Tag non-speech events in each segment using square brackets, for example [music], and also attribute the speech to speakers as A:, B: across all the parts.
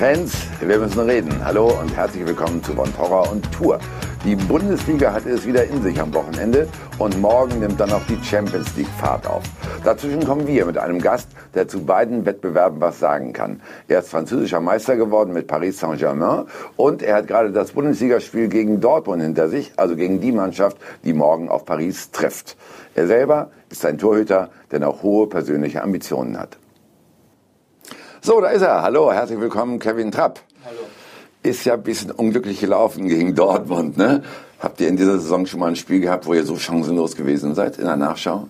A: Fans, wir müssen reden. Hallo und herzlich willkommen zu Von Torra und Tour. Die Bundesliga hatte es wieder in sich am Wochenende und morgen nimmt dann auch die Champions League Fahrt auf. Dazwischen kommen wir mit einem Gast, der zu beiden Wettbewerben was sagen kann. Er ist französischer Meister geworden mit Paris Saint-Germain und er hat gerade das Bundesligaspiel gegen Dortmund hinter sich, also gegen die Mannschaft, die morgen auf Paris trifft. Er selber ist ein Torhüter, der noch hohe persönliche Ambitionen hat. So, da ist er. Hallo, herzlich willkommen, Kevin Trapp.
B: Hallo.
A: Ist ja ein bisschen unglücklich gelaufen gegen Dortmund, ne? Habt ihr in dieser Saison schon mal ein Spiel gehabt, wo ihr so chancenlos gewesen seid in der Nachschau?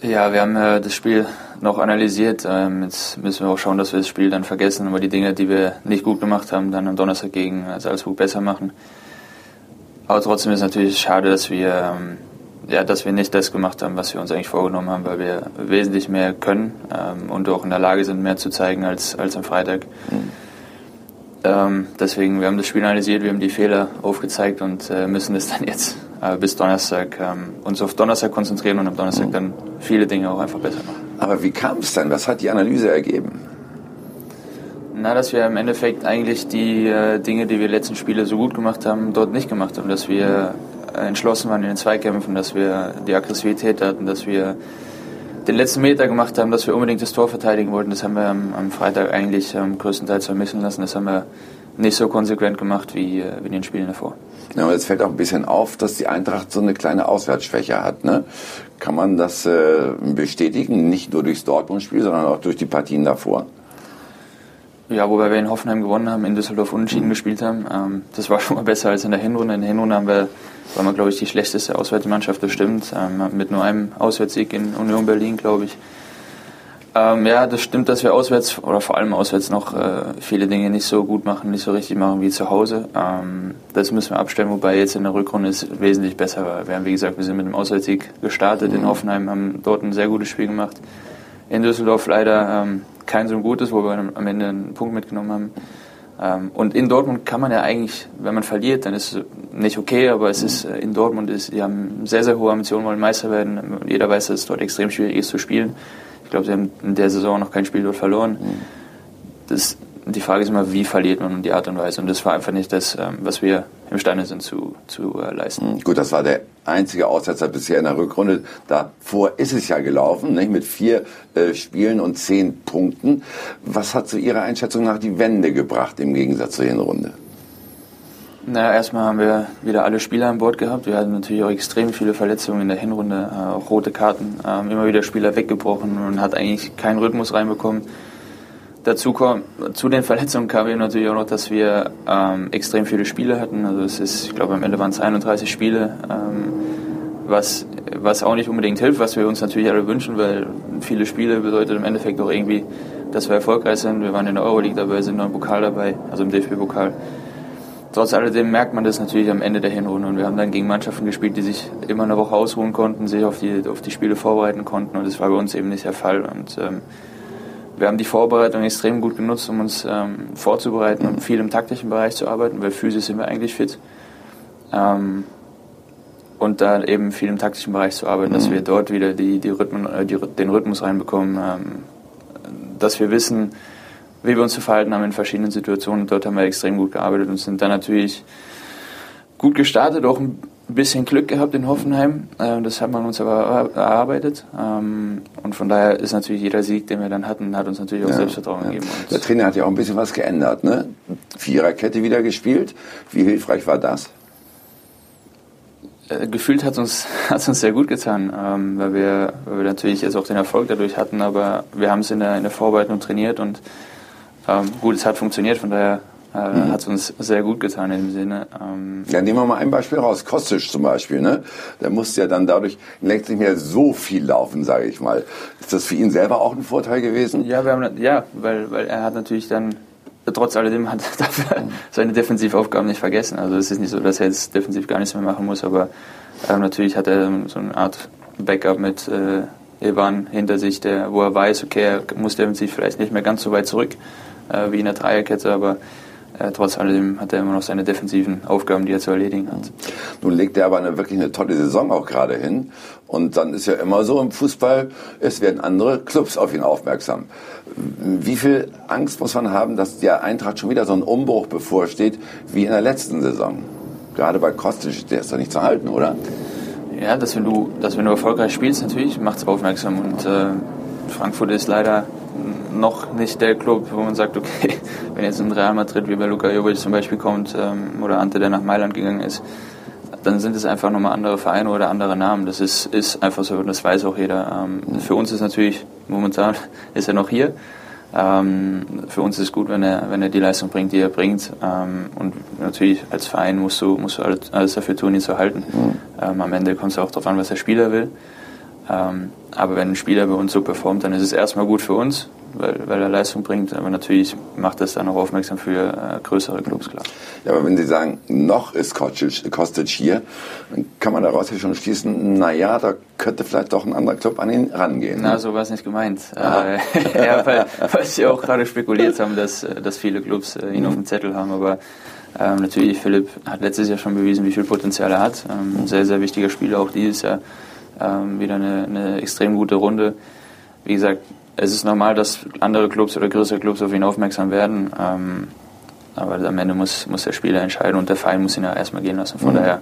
B: Ja, wir haben äh, das Spiel noch analysiert. Ähm, jetzt müssen wir auch schauen, dass wir das Spiel dann vergessen, aber die Dinge, die wir nicht gut gemacht haben, dann am Donnerstag gegen Salzburg besser machen. Aber trotzdem ist es natürlich schade, dass wir ähm, ja, dass wir nicht das gemacht haben, was wir uns eigentlich vorgenommen haben, weil wir wesentlich mehr können ähm, und auch in der Lage sind, mehr zu zeigen als, als am Freitag. Mhm. Ähm, deswegen, wir haben das Spiel analysiert, wir haben die Fehler aufgezeigt und äh, müssen das [laughs] dann jetzt äh, bis Donnerstag ähm, uns auf Donnerstag konzentrieren und am Donnerstag mhm. dann viele Dinge auch einfach besser machen.
A: Aber wie kam es denn? Was hat die Analyse ergeben?
B: Na, dass wir im Endeffekt eigentlich die äh, Dinge, die wir letzten Spiele so gut gemacht haben, dort nicht gemacht haben. Dass wir entschlossen waren in den Zweikämpfen, dass wir die Aggressivität hatten, dass wir den letzten Meter gemacht haben, dass wir unbedingt das Tor verteidigen wollten. Das haben wir am, am Freitag eigentlich ähm, größtenteils vermissen lassen. Das haben wir nicht so konsequent gemacht wie, äh, wie in den Spielen davor.
A: Ja, aber jetzt fällt auch ein bisschen auf, dass die Eintracht so eine kleine Auswärtsschwäche hat. Ne? Kann man das äh, bestätigen, nicht nur durchs Dortmund-Spiel, sondern auch durch die Partien davor?
B: Ja, wobei wir in Hoffenheim gewonnen haben, in Düsseldorf unentschieden mhm. gespielt haben. Ähm, das war schon mal besser als in der Hinrunde. In der Hinrunde haben wir, waren wir, glaube ich, die schlechteste Auswärtsmannschaft, das stimmt. Ähm, mit nur einem Auswärtssieg in Union Berlin, glaube ich. Ähm, ja, das stimmt, dass wir auswärts oder vor allem auswärts noch äh, viele Dinge nicht so gut machen, nicht so richtig machen wie zu Hause. Ähm, das müssen wir abstellen, wobei jetzt in der Rückrunde es wesentlich besser war. Wir haben, wie gesagt, wir sind mit einem Auswärtssieg gestartet in mhm. Hoffenheim, haben dort ein sehr gutes Spiel gemacht. In Düsseldorf leider ähm, kein so gutes, wo wir am Ende einen Punkt mitgenommen haben. Ähm, und in Dortmund kann man ja eigentlich, wenn man verliert, dann ist es nicht okay, aber es ist äh, in Dortmund ist, die haben sehr, sehr hohe Ambitionen, wollen Meister werden. Jeder weiß, dass es dort extrem schwierig ist zu spielen. Ich glaube, sie haben in der Saison noch kein Spiel dort verloren. Das die Frage ist immer, wie verliert man und die Art und Weise. Und das war einfach nicht das, ähm, was wir imstande sind zu, zu äh, leisten.
A: Hm, gut, das war der einzige Aussetzer bisher in der Rückrunde. Davor ist es ja gelaufen, nicht? mit vier äh, Spielen und zehn Punkten. Was hat zu Ihrer Einschätzung nach die Wende gebracht im Gegensatz zur Hinrunde?
B: Naja, erstmal haben wir wieder alle Spieler an Bord gehabt. Wir hatten natürlich auch extrem viele Verletzungen in der Hinrunde, äh, auch rote Karten, ähm, immer wieder Spieler weggebrochen und hat eigentlich keinen Rhythmus reinbekommen. Dazu kommt, zu den Verletzungen kam eben natürlich auch noch, dass wir ähm, extrem viele Spiele hatten. Also es ist, ich glaube, am Ende waren es 31 Spiele, ähm, was, was auch nicht unbedingt hilft, was wir uns natürlich alle wünschen, weil viele Spiele bedeutet im Endeffekt auch irgendwie, dass wir erfolgreich sind. Wir waren in der Euroleague dabei, sind noch im Pokal dabei, also im DFB-Pokal. Trotz alledem merkt man das natürlich am Ende der Hinrunde und wir haben dann gegen Mannschaften gespielt, die sich immer eine Woche ausruhen konnten, sich auf die, auf die Spiele vorbereiten konnten und das war bei uns eben nicht der Fall. Und ähm, wir haben die Vorbereitung extrem gut genutzt, um uns ähm, vorzubereiten und viel im taktischen Bereich zu arbeiten, weil physisch sind wir eigentlich fit. Ähm, und da eben viel im taktischen Bereich zu arbeiten, mhm. dass wir dort wieder die, die Rhythmen, äh, die, den Rhythmus reinbekommen, ähm, dass wir wissen, wie wir uns zu verhalten haben in verschiedenen Situationen. Dort haben wir extrem gut gearbeitet und sind dann natürlich gut gestartet, auch ein ein bisschen Glück gehabt in Hoffenheim. Äh, das hat man uns aber erarbeitet. Ähm, und von daher ist natürlich jeder Sieg, den wir dann hatten, hat uns natürlich auch ja, Selbstvertrauen ja. gegeben. Und
A: Der Trainer hat ja auch ein bisschen was geändert. Ne? Viererkette wieder gespielt. Wie hilfreich war das?
B: Äh, gefühlt hat uns [laughs] hat uns sehr gut getan, ähm, weil wir weil wir natürlich jetzt auch den Erfolg dadurch hatten, aber wir haben es in der in der Vorbereitung trainiert und ähm, gut, es hat funktioniert. Von daher äh, mhm. Hat uns sehr gut getan in dem Sinne.
A: Ähm ja, nehmen wir mal ein Beispiel raus. Kostic zum Beispiel, ne? Der musste ja dann dadurch längst nicht mehr so viel laufen, sage ich mal. Ist das für ihn selber auch ein Vorteil gewesen?
B: Ja, wir haben, ja weil, weil er hat natürlich dann trotz alledem hat er [laughs] dafür seine Defensivaufgaben nicht vergessen. Also es ist nicht so, dass er jetzt defensiv gar nichts mehr machen muss, aber äh, natürlich hat er so eine Art Backup mit äh, Evan hinter sich, der, wo er weiß, okay, er muss defensiv vielleicht nicht mehr ganz so weit zurück äh, wie in der Dreierkette, aber äh, trotz alledem hat er immer noch seine defensiven Aufgaben, die er zu erledigen hat.
A: Nun legt er aber eine, wirklich eine tolle Saison auch gerade hin. Und dann ist ja immer so im Fußball, es werden andere Clubs auf ihn aufmerksam. Wie viel Angst muss man haben, dass der Eintracht schon wieder so ein Umbruch bevorsteht wie in der letzten Saison? Gerade bei Kostic, der ist doch nicht zu halten, oder?
B: Ja, dass wenn du, dass wenn du erfolgreich spielst, natürlich macht es aufmerksam. Und äh, Frankfurt ist leider noch nicht der Club, wo man sagt, okay, [laughs] wenn jetzt ein Real Madrid wie bei Luka Jovic zum Beispiel kommt ähm, oder Ante, der nach Mailand gegangen ist, dann sind es einfach nochmal andere Vereine oder andere Namen. Das ist, ist einfach so und das weiß auch jeder. Ähm, für uns ist natürlich, momentan [laughs] ist er noch hier. Ähm, für uns ist es gut, wenn er, wenn er die Leistung bringt, die er bringt. Ähm, und natürlich als Verein musst du, musst du alles, alles dafür tun, ihn zu halten. Mhm. Ähm, am Ende kommt es auch darauf an, was der Spieler will. Ähm, aber wenn ein Spieler bei uns so performt, dann ist es erstmal gut für uns, weil, weil er Leistung bringt. Aber natürlich macht das dann auch aufmerksam für äh, größere Clubs, klar.
A: Ja, aber wenn Sie sagen, noch ist Kostic hier, dann kann man daraus ja schon schließen, naja, da könnte vielleicht doch ein anderer Club an ihn rangehen.
B: Na, ne? so war es nicht gemeint. Äh, [laughs] ja, weil, [laughs] weil Sie auch gerade spekuliert haben, dass, dass viele Clubs äh, ihn mhm. auf dem Zettel haben. Aber ähm, natürlich, Philipp hat letztes Jahr schon bewiesen, wie viel Potenzial er hat. Ähm, ein sehr, sehr wichtiger Spieler auch dieses Jahr ähm, wieder eine, eine extrem gute Runde. Wie gesagt, es ist normal, dass andere Clubs oder größere Clubs auf ihn aufmerksam werden. Ähm, aber am Ende muss, muss der Spieler entscheiden und der Verein muss ihn ja erstmal gehen lassen. Von mhm. daher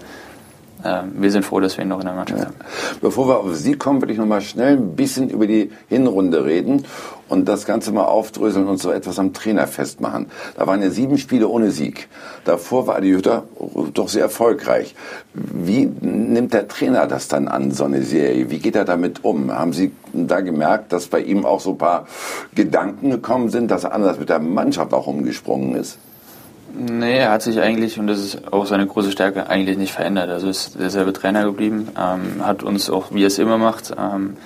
B: wir sind froh, dass wir ihn noch in der Mannschaft haben.
A: Bevor wir auf Sie kommen, würde ich noch mal schnell ein bisschen über die Hinrunde reden und das Ganze mal aufdröseln und so etwas am Trainer festmachen. Da waren ja sieben Spiele ohne Sieg. Davor war die Hütter doch sehr erfolgreich. Wie nimmt der Trainer das dann an, so eine Serie? Wie geht er damit um? Haben Sie da gemerkt, dass bei ihm auch so ein paar Gedanken gekommen sind, dass er anders mit der Mannschaft auch umgesprungen ist?
B: Nee, er hat sich eigentlich, und das ist auch seine große Stärke, eigentlich nicht verändert. Also ist derselbe Trainer geblieben, ähm, hat uns auch, wie er es immer macht, ähm,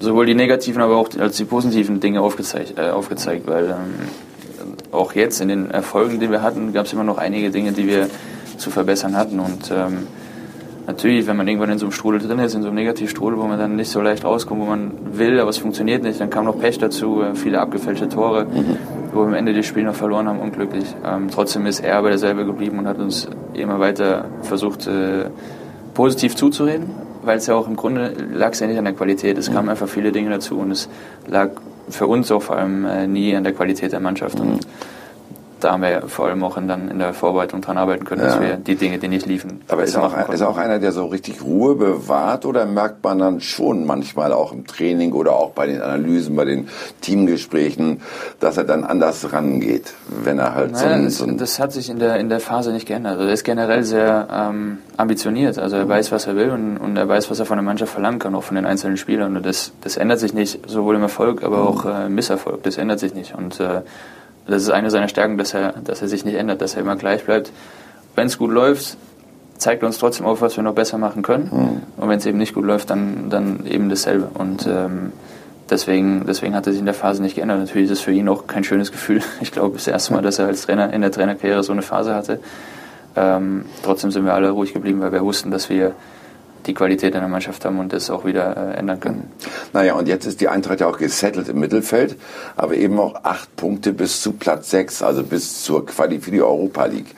B: sowohl die negativen, aber auch als die positiven Dinge aufgezeigt, äh, aufgezeigt weil ähm, auch jetzt in den Erfolgen, die wir hatten, gab es immer noch einige Dinge, die wir zu verbessern hatten. Und ähm, natürlich, wenn man irgendwann in so einem Strudel drin ist, in so einem Negativstrudel, wo man dann nicht so leicht rauskommt, wo man will, aber es funktioniert nicht, dann kam noch Pech dazu, äh, viele abgefälschte Tore. Mhm wo wir am Ende das Spiel noch verloren haben, unglücklich. Ähm, trotzdem ist er aber derselbe geblieben und hat uns immer weiter versucht, äh, positiv zuzureden, weil es ja auch im Grunde lag es ja nicht an der Qualität. Es kamen einfach viele Dinge dazu und es lag für uns auch vor allem äh, nie an der Qualität der Mannschaft. Und da haben wir vor allem auch in, dann in der Vorbereitung dran arbeiten können, ja. dass wir die Dinge, die nicht liefen.
A: Aber ist auch, ist auch einer, der so richtig Ruhe bewahrt oder merkt man dann schon manchmal auch im Training oder auch bei den Analysen, bei den Teamgesprächen, dass er dann anders rangeht, wenn er halt
B: naja, so, ein, so ein das, hat sich in der, in der Phase nicht geändert. Also er ist generell sehr ähm, ambitioniert. Also er weiß, was er will und, und er weiß, was er von der Mannschaft verlangen kann, auch von den einzelnen Spielern. Und das, das ändert sich nicht, sowohl im Erfolg, aber auch äh, im Misserfolg. Das ändert sich nicht. Und äh, das ist eine seiner Stärken, dass er, dass er sich nicht ändert, dass er immer gleich bleibt. Wenn es gut läuft, zeigt er uns trotzdem auf, was wir noch besser machen können. Mhm. Und wenn es eben nicht gut läuft, dann, dann eben dasselbe. Und ähm, deswegen, deswegen hat er sich in der Phase nicht geändert. Natürlich ist es für ihn auch kein schönes Gefühl. [laughs] Ich glaube, das erste Mal, dass er als Trainer in der Trainerkarriere so eine Phase hatte. Ähm, trotzdem sind wir alle ruhig geblieben, weil wir wussten, dass wir die Qualität in der Mannschaft haben und das auch wieder äh, ändern können.
A: Naja, und jetzt ist die Eintracht ja auch gesettelt im Mittelfeld, aber eben auch acht Punkte bis zu Platz sechs, also bis zur Quali für die Europa League.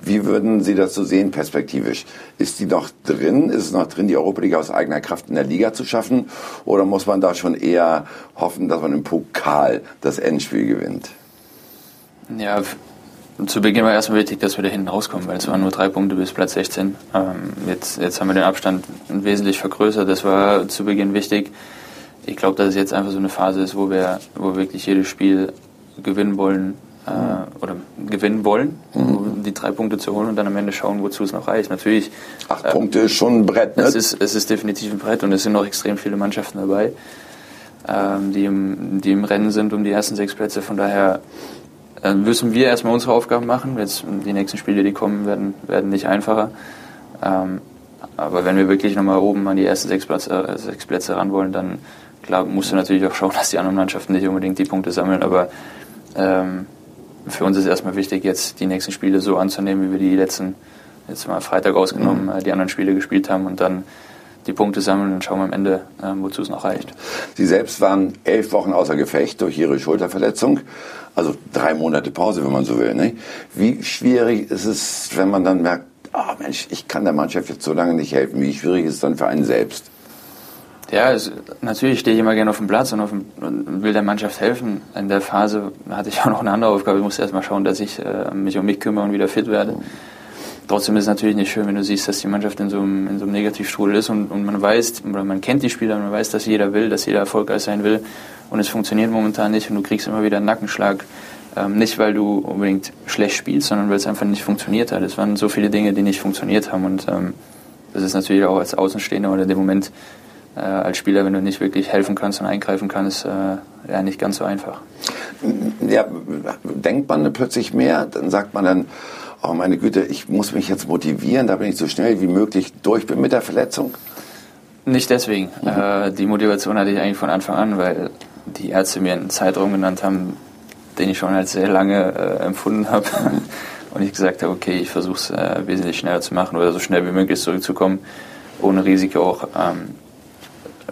A: Wie würden Sie das so sehen, perspektivisch? Ist die noch drin? Ist es noch drin, die Europa League aus eigener Kraft in der Liga zu schaffen? Oder muss man da schon eher hoffen, dass man im Pokal das Endspiel gewinnt?
B: Ja, zu Beginn war erstmal wichtig, dass wir da hinten rauskommen, weil es waren nur drei Punkte bis Platz 16. Ähm, jetzt, jetzt haben wir den Abstand wesentlich vergrößert. Das war zu Beginn wichtig. Ich glaube, dass es jetzt einfach so eine Phase ist, wo wir, wo wir wirklich jedes Spiel gewinnen wollen äh, oder gewinnen wollen, mhm. um die drei Punkte zu holen und dann am Ende schauen, wozu es noch reicht. Natürlich.
A: Acht äh, Punkte ist schon ein Brett,
B: ne? Es ist, es ist definitiv ein Brett und es sind noch extrem viele Mannschaften dabei, ähm, die, im, die im Rennen sind um die ersten sechs Plätze. Von daher dann müssen wir erstmal unsere Aufgaben machen. Jetzt die nächsten Spiele, die kommen, werden, werden nicht einfacher. Ähm, aber wenn wir wirklich nochmal oben an die ersten sechs Plätze, äh, sechs Plätze ran wollen, dann klar musst du natürlich auch schauen, [laughs] dass die anderen Mannschaften nicht unbedingt die Punkte sammeln. Aber ähm, für uns ist erstmal wichtig, jetzt die nächsten Spiele so anzunehmen, wie wir die letzten, jetzt mal Freitag ausgenommen, mhm. Äh, die anderen Spiele gespielt haben und dann die Punkte sammeln und schauen am Ende, ähm, wozu es noch reicht.
A: Sie selbst waren elf Wochen außer Gefecht durch Ihre Schulterverletzung. Also drei Monate Pause, wenn man so will. Ne? Wie schwierig ist es, wenn man dann merkt, oh Mensch, ich kann der Mannschaft jetzt so lange nicht helfen. Wie schwierig ist es dann für einen selbst?
B: Ja, es, natürlich stehe ich immer gerne auf dem Platz und, dem, und, will der Mannschaft helfen. In der Phase hatte ich auch noch eine andere Aufgabe. Ich musste erst mal schauen, dass ich äh, mich um mich kümmere und wieder fit werde. Trotzdem ist es natürlich nicht schön, wenn du siehst, dass die Mannschaft in so einem, in so einem Negativstrudel ist und, und man weiß, oder man kennt die Spieler, man weiß, dass jeder will, dass jeder erfolgreich sein will und es funktioniert momentan nicht und du kriegst immer wieder einen Nackenschlag. Ähm, nicht, weil du unbedingt schlecht spielst, sondern weil es einfach nicht funktioniert hat. Es waren so viele Dinge, die nicht funktioniert haben und ähm, das ist natürlich auch als Außenstehender oder in dem Moment äh, als Spieler, wenn du nicht wirklich helfen kannst und eingreifen kannst, äh, ja nicht ganz so einfach.
A: Ja, denkt man plötzlich mehr, dann sagt man dann, oh meine Güte, ich muss mich jetzt motivieren, da bin ich so schnell wie möglich durch bin mit der Verletzung?
B: Nicht deswegen. Mhm. Äh, die Motivation hatte ich eigentlich von Anfang an, weil die Ärzte mir einen Zeitraum genannt haben, den ich schon als sehr lange äh, empfunden habe. Mhm. [laughs] Und ich gesagt habe, okay, ich versuche es äh, wesentlich schneller zu machen oder so schnell wie möglich zurückzukommen, ohne Risiko auch. Ähm,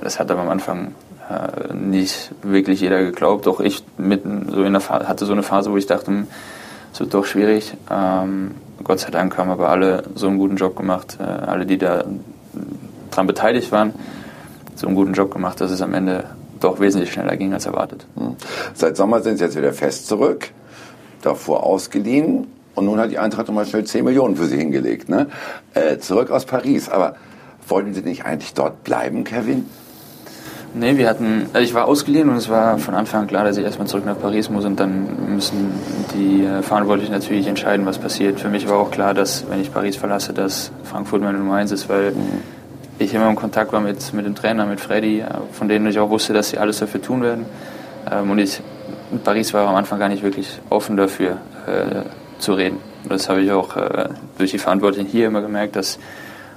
B: das hat aber am Anfang äh, nicht wirklich jeder geglaubt. Auch ich mitten so in der Phase, hatte so eine Phase, wo ich dachte, hm, es wird doch schwierig. Ähm, Gott sei Dank haben aber alle so einen guten Job gemacht, äh, alle, die da dran beteiligt waren, so einen guten Job gemacht, dass es am Ende doch wesentlich schneller ging als erwartet.
A: Hm. Seit Sommer sind Sie jetzt wieder fest zurück, davor ausgeliehen und nun hat die Eintracht nochmal schnell 10 Millionen für Sie hingelegt. Ne? Äh, zurück aus Paris, aber wollten Sie nicht eigentlich dort bleiben, Kevin?
B: Nee, wir hatten, also ich war ausgeliehen und es war von Anfang an klar, dass ich erstmal zurück nach Paris muss und dann müssen die äh, Verantwortlichen natürlich entscheiden, was passiert. Für mich war auch klar, dass wenn ich Paris verlasse, dass Frankfurt meine Nummer eins ist, weil ich immer im Kontakt war mit, mit dem Trainer, mit Freddy, äh, von denen ich auch wusste, dass sie alles dafür tun werden. Ähm, und ich, Paris war am Anfang gar nicht wirklich offen dafür äh, zu reden. Das habe ich auch äh, durch die Verantwortlichen hier immer gemerkt, dass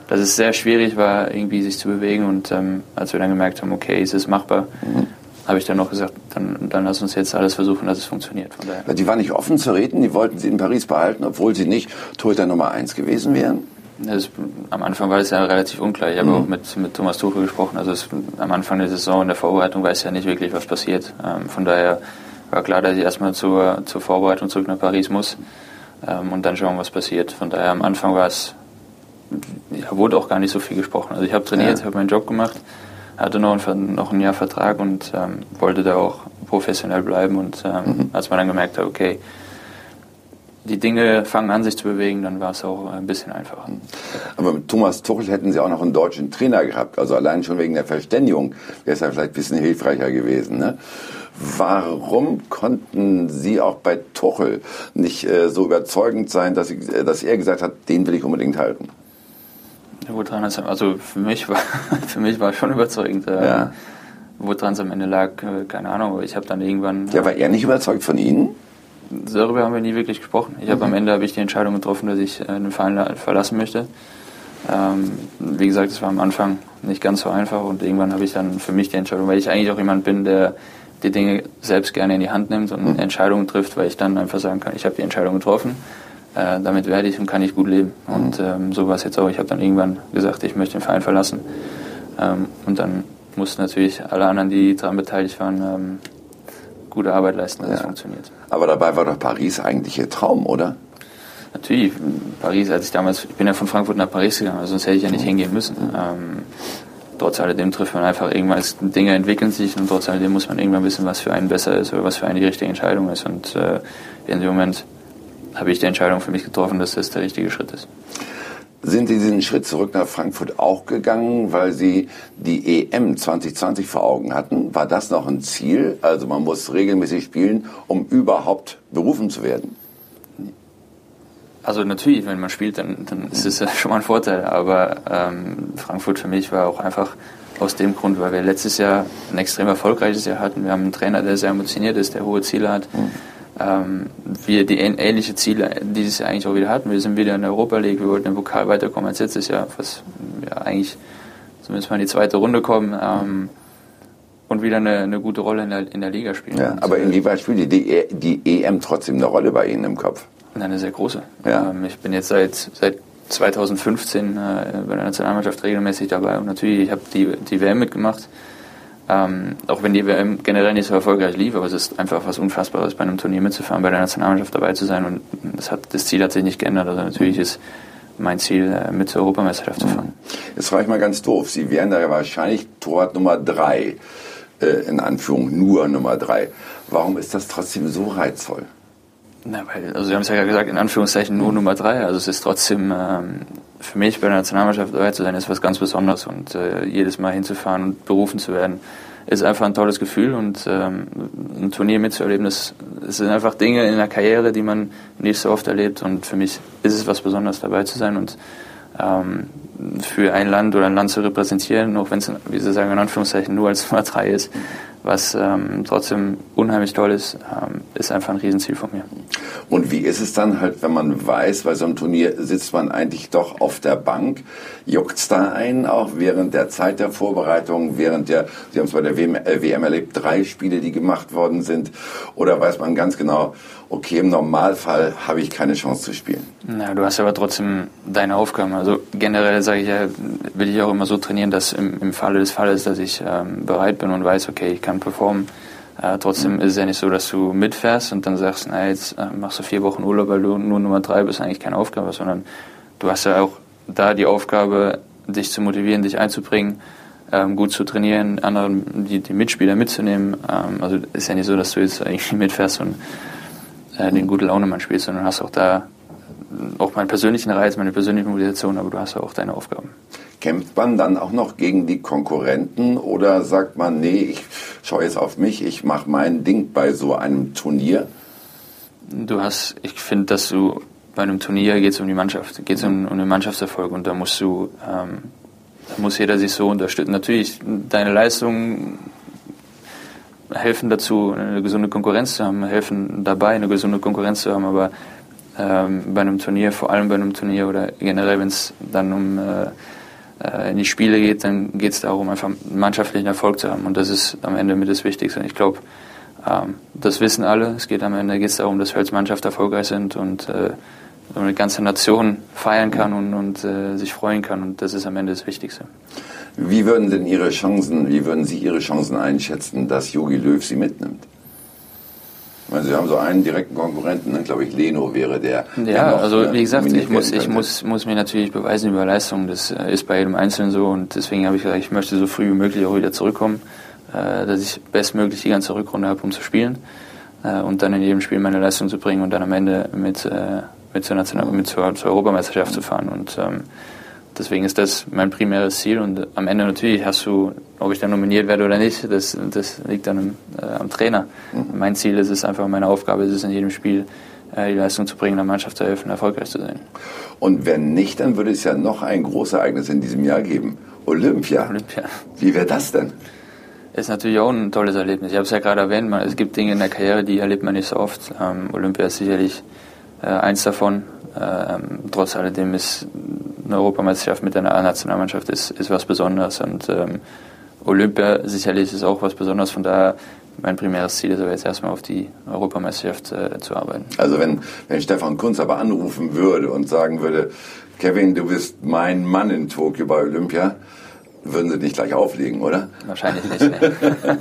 B: dass es sehr schwierig war, irgendwie sich zu bewegen. Und ähm, als wir dann gemerkt haben, okay, es ist machbar, mhm. habe ich dann noch gesagt, dann, dann lass uns jetzt alles versuchen, dass es funktioniert.
A: Von daher. Die waren nicht offen zu reden, die wollten sie in Paris behalten, obwohl sie nicht Torhüter Nummer 1 gewesen wären?
B: Das, am Anfang war es ja relativ unklar. Ich habe mhm. auch mit, mit Thomas Tuchel gesprochen. Also es, am Anfang der Saison in der Vorbereitung weiß ja nicht wirklich, was passiert. Ähm, von daher war klar, dass ich erstmal zur, zur Vorbereitung zurück nach Paris muss ähm, und dann schauen, was passiert. Von daher am Anfang war es ja, wurde auch gar nicht so viel gesprochen. Also ich habe trainiert, ja. habe meinen Job gemacht, hatte noch ein, noch ein Jahr Vertrag und ähm, wollte da auch professionell bleiben. Und ähm, mhm. als man dann gemerkt hat, okay, die Dinge fangen an, sich zu bewegen, dann war es auch ein bisschen einfacher. Mhm.
A: Aber mit Thomas Tuchel hätten Sie auch noch einen deutschen Trainer gehabt. Also allein schon wegen der Verständigung wäre es ja vielleicht ein bisschen hilfreicher gewesen. Ne? Warum konnten Sie auch bei Tuchel nicht äh, so überzeugend sein, dass, Sie, äh, dass er gesagt hat, den will ich unbedingt halten?
B: Woran es, also für mich war, [laughs] für mich war schon überzeugend. Äh, ja. Woran es am Ende lag, äh, keine Ahnung, aber ich habe dann irgendwann.
A: Ja, war er nicht überzeugt von Ihnen?
B: Darüber haben wir nie wirklich gesprochen. Ich mhm. habe am Ende habe ich die Entscheidung getroffen, dass ich äh, den Verein verlassen möchte. Ähm, wie gesagt, es war am Anfang nicht ganz so einfach und irgendwann habe ich dann für mich die Entscheidung, weil ich eigentlich auch jemand bin, der die Dinge selbst gerne in die Hand nimmt und mhm. Entscheidungen trifft, weil ich dann einfach sagen kann, ich habe die Entscheidung getroffen äh, damit werde ich und kann ich gut leben. Und mhm. ähm, so war es jetzt auch. Ich habe dann irgendwann gesagt, ich möchte den Verein verlassen. Ähm, und dann mussten natürlich alle anderen, die daran beteiligt waren, ähm, gute Arbeit leisten, dass ja. es funktioniert.
A: Aber dabei war doch Paris eigentlich Ihr Traum, oder?
B: Natürlich, Paris, als ich damals, ich bin ja von Frankfurt nach Paris gegangen, also sonst hätte ich ja nicht mhm. hingehen müssen. Ähm, trotz alledem trifft man einfach irgendwann, Dinge entwickeln sich und trotz alledem muss man irgendwann wissen, was für einen besser ist oder was für einen die richtige Entscheidung ist. Und äh, in dem Moment habe ich die Entscheidung für mich getroffen, dass das der richtige Schritt ist.
A: Sind Sie diesen Schritt zurück nach Frankfurt auch gegangen, weil Sie die EM 2020 vor Augen hatten? War das noch ein Ziel? Also man muss regelmäßig spielen, um überhaupt berufen zu werden?
B: Also natürlich, wenn man spielt, dann, dann ist es ja [laughs] schon mal ein Vorteil. Aber ähm, Frankfurt für mich war auch einfach aus dem Grund, weil wir letztes Jahr ein extrem erfolgreiches Jahr hatten. Wir haben einen Trainer, der sehr ambitioniert ist, der hohe Ziele hat. Mhm ähm, wir die ähnliche Ziele dieses Jahr eigentlich auch wieder hatten. Wir sind wieder in der Europa League, wir wollten im Pokal weiterkommen als letztes Jahr, was ja eigentlich zumindest mal in die zweite Runde kommen ähm, und wieder eine, eine, gute Rolle in der, in der Liga spielen.
A: Ja, aber inwieweit spielt die, die EM trotzdem eine Rolle bei Ihnen im Kopf?
B: Eine sehr große. Ja. Ähm, ich bin jetzt seit, seit 2015 äh, bei der Nationalmannschaft regelmäßig dabei und natürlich, ich habe die, die WM mitgemacht. Ähm, auch wenn die WM generell nicht so erfolgreich lief, aber es ist einfach was Unfassbares, bei einem Turnier mitzufahren, bei der Nationalmannschaft dabei zu sein und das, hat, das Ziel hat sich nicht geändert. Also natürlich ist mein Ziel, äh, mit zur Europameisterschaft zu fahren.
A: Jetzt frage ich mal ganz doof. Sie wären da ja wahrscheinlich Torwart Nummer drei, äh, in Anführung nur Nummer drei. Warum ist das trotzdem so reizvoll?
B: Na, weil, also Sie haben es ja gesagt, in Anführungszeichen nur Nummer drei. Also es ist trotzdem ähm, für mich bei der Nationalmannschaft dabei zu sein, ist was ganz Besonderes. Und äh, jedes Mal hinzufahren und berufen zu werden, ist einfach ein tolles Gefühl. Und ähm, ein Turnier mitzuerleben, das, das sind einfach Dinge in der Karriere, die man nicht so oft erlebt. Und für mich ist es was Besonderes dabei zu sein und ähm, für ein Land oder ein Land zu repräsentieren, auch wenn es, wie Sie sagen, in Anführungszeichen nur als Nummer drei ist, was ähm, trotzdem unheimlich toll ist, ähm, ist einfach ein Riesenziel von mir.
A: Und wie ist es dann halt, wenn man weiß, bei so einem Turnier sitzt man eigentlich doch auf der Bank, juckt es da einen auch während der Zeit der Vorbereitung, während der, Sie haben es bei der WM, äh, WM erlebt, drei Spiele, die gemacht worden sind, oder weiß man ganz genau, okay, im Normalfall habe ich keine Chance zu spielen.
B: Na, du hast aber trotzdem deine Aufgaben. Also generell sage ich ja, will ich auch immer so trainieren, dass im, im Falle des Falles, dass ich ähm, bereit bin und weiß, okay, ich kann performen. Äh, trotzdem mhm. ist es ja nicht so, dass du mitfährst und dann sagst, na, jetzt äh, machst du vier Wochen Urlaub, weil du nur Nummer drei bist, eigentlich keine Aufgabe, sondern du hast ja auch da die Aufgabe, dich zu motivieren, dich einzubringen, ähm, gut zu trainieren, anderen, die, die Mitspieler mitzunehmen. Ähm, also ist ja nicht so, dass du jetzt eigentlich [laughs] mitfährst und äh, den gute Laune spielst, sondern hast auch da auch meinen persönlichen Reiz, meine persönliche Motivation, aber du hast auch deine Aufgaben.
A: Kämpft man dann auch noch gegen die Konkurrenten oder sagt man, nee, ich schaue jetzt auf mich, ich mache mein Ding bei so einem Turnier?
B: Du hast, ich finde, dass du bei einem Turnier geht es um die Mannschaft, geht es um, um den Mannschaftserfolg und da musst du, ähm, da muss jeder sich so unterstützen. Natürlich, deine Leistung helfen dazu, eine gesunde Konkurrenz zu haben, helfen dabei, eine gesunde Konkurrenz zu haben, aber ähm, bei einem Turnier, vor allem bei einem Turnier oder generell, wenn es dann um äh, äh, in die Spiele geht, dann geht es darum, einfach mannschaftlichen Erfolg zu haben und das ist am Ende mit das Wichtigste. Ich glaube, ähm, das wissen alle. Es geht am Ende geht's darum, dass wir als Mannschaft erfolgreich sind und äh, eine ganze Nation feiern kann und, und äh, sich freuen kann und das ist am Ende das Wichtigste.
A: Wie würden denn Ihre Chancen, wie würden Sie Ihre Chancen einschätzen, dass Jogi Löw Sie mitnimmt? Meine, Sie haben so einen direkten Konkurrenten, ne? glaube ich, Leno wäre der.
B: Ja, der noch, also wie gesagt, ich muss, ich muss, muss mir natürlich beweisen über Leistung. Das äh, ist bei jedem Einzelnen so und deswegen habe ich gesagt, ich möchte so früh wie möglich auch wieder zurückkommen, äh, dass ich bestmöglich die ganze Rückrunde habe, um zu spielen äh, und dann in jedem Spiel meine Leistung zu bringen und dann am Ende mit, mit, zur, National mit zur, zur Europameisterschaft zu fahren und ähm, Deswegen ist das mein primäres Ziel und am Ende natürlich hast du, ob ich dann nominiert werde oder nicht, das, das liegt dann im, äh, am Trainer. Mhm. Mein Ziel ist es einfach, meine Aufgabe ist es in jedem Spiel, äh, die Leistung zu bringen, der Mannschaft zu helfen, erfolgreich zu sein.
A: Und wenn nicht, dann würde es ja noch ein großes Ereignis in diesem Jahr geben. Olympia. Olympia. Wie wäre das denn?
B: Ist natürlich auch ein tolles Erlebnis. Ich habe es ja gerade erwähnt, man, es gibt Dinge in der Karriere, die erlebt man nicht so oft. Ähm, Olympia ist sicherlich äh, eins davon. Ähm, trotz alledem ist eine Europameisterschaft mit einer Nationalmannschaft ist, ist was Besonderes und ähm, Olympia sicherlich ist auch was Besonderes. Von daher mein primäres Ziel ist aber jetzt erstmal auf die Europameisterschaft äh, zu arbeiten.
A: Also wenn, wenn Stefan Kunz aber anrufen würde und sagen würde, Kevin, du bist mein Mann in Tokio bei Olympia, würden sie nicht gleich auflegen, oder?
B: Wahrscheinlich nicht. Ne? [laughs]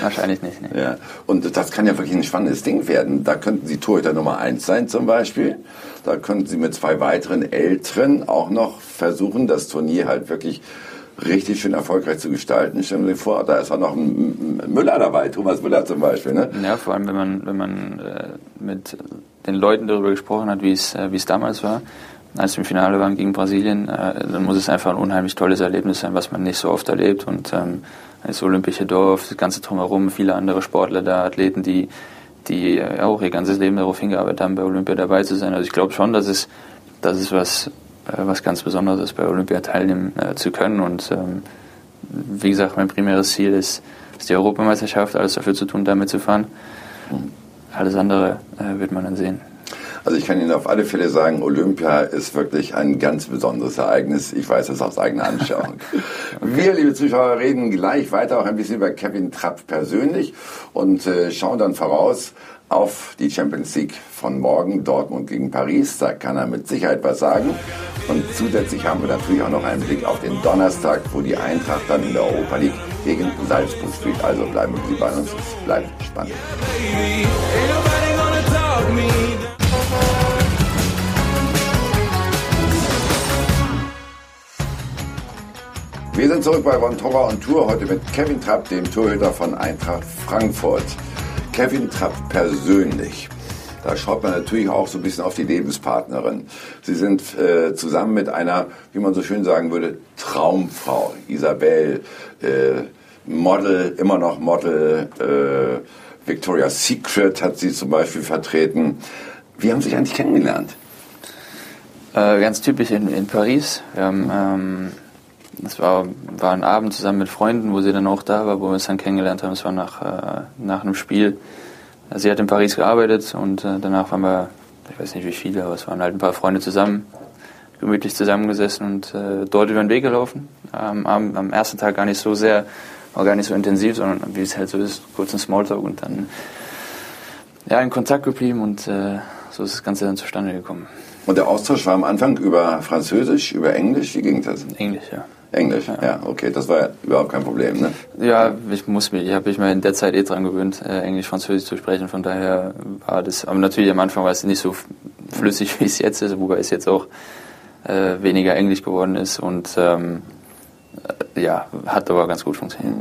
B: Wahrscheinlich nicht. Ne?
A: Ja. Und das kann ja wirklich ein spannendes Ding werden. Da könnten Sie Torhüter Nummer eins sein zum Beispiel. Da könnten Sie mit zwei weiteren Älteren auch noch versuchen, das Turnier halt wirklich richtig schön erfolgreich zu gestalten. Stellen Sie sich vor, da ist auch noch ein Müller dabei, Thomas Müller zum Beispiel. Ne?
B: Ja, vor allem wenn man, wenn man äh, mit den Leuten darüber gesprochen hat, wie es, äh, wie es damals war als wir im Finale waren gegen Brasilien, äh, dann muss es einfach ein unheimlich tolles Erlebnis sein, was man nicht so oft erlebt. Und ähm, das Olympische Dorf, das ganze Drumherum, viele andere Sportler da, Athleten, die, die äh, auch ihr ganzes Leben darauf hingearbeitet haben, bei Olympia dabei zu sein. Also ich glaube schon, dass es, dass es was, äh, was ganz Besonderes ist, bei Olympia teilnehmen äh, zu können. Und ähm, wie gesagt, mein primäres Ziel ist, ist die Europameisterschaft, alles dafür zu tun, damit zu fahren. Alles andere äh, wird man dann sehen.
A: Also ich kann Ihnen auf alle Fälle sagen, Olympia ist wirklich ein ganz besonderes Ereignis. Ich weiß das aus eigener Anschauung. okay. Wir, liebe Zuschauer, reden gleich weiter auch ein bisschen über Kevin Trapp persönlich und äh, schauen dann voraus auf die Champions League von morgen, Dortmund gegen Paris. Da kann er mit Sicherheit was sagen. Und zusätzlich haben wir natürlich auch noch einen Blick auf den Donnerstag, wo die Eintracht dann in der Europa League gegen Salzburg spielt. Also bleiben Sie bei uns, es bleibt spannend. Wir sind zurück bei Von Torra und Tour, heute mit Kevin Trapp, dem Torhüter von Eintracht Frankfurt. Kevin Trapp persönlich. Da schaut man natürlich auch so ein bisschen auf die Lebenspartnerin. Sie sind äh, zusammen mit einer, wie man so schön sagen würde, Traumfrau. Isabel, äh, Model, immer noch Model. Äh, Victoria's Secret hat sie zum Beispiel vertreten. Wie haben Sie sich eigentlich kennengelernt?
B: Äh, ganz typisch in, in Paris. Wir haben, ähm, das war, war ein Abend zusammen mit Freunden, wo sie dann auch da war, wo wir uns dann kennengelernt haben. Es war nach, äh, nach einem Spiel. Sie hat in Paris gearbeitet und äh, danach waren wir, ich weiß nicht wie viele, aber es waren halt ein paar Freunde zusammen, gemütlich zusammengesessen und äh, dort über den Weg gelaufen. Ähm, am, am, ersten Tag gar nicht so sehr, war gar nicht so intensiv, sondern wie es halt so ist, kurz ein Smalltalk und dann ja, in Kontakt geblieben und äh, so ist das Ganze dann zustande gekommen.
A: Und der Austausch war am Anfang über Französisch, über Englisch, wie ging das?
B: Englisch, ja.
A: Englisch, ja. ja. okay, das war ja überhaupt kein Problem, ne?
B: Ja, ich muss mich, ich habe mich mal in der Zeit eh dran gewöhnt, äh, Englisch, Französisch zu sprechen, von daher war das, aber natürlich am Anfang war es nicht so flüssig, [laughs] wie es jetzt ist, wobei es jetzt auch äh, weniger Englisch geworden ist und ähm, äh, ja, hat aber ganz gut funktioniert.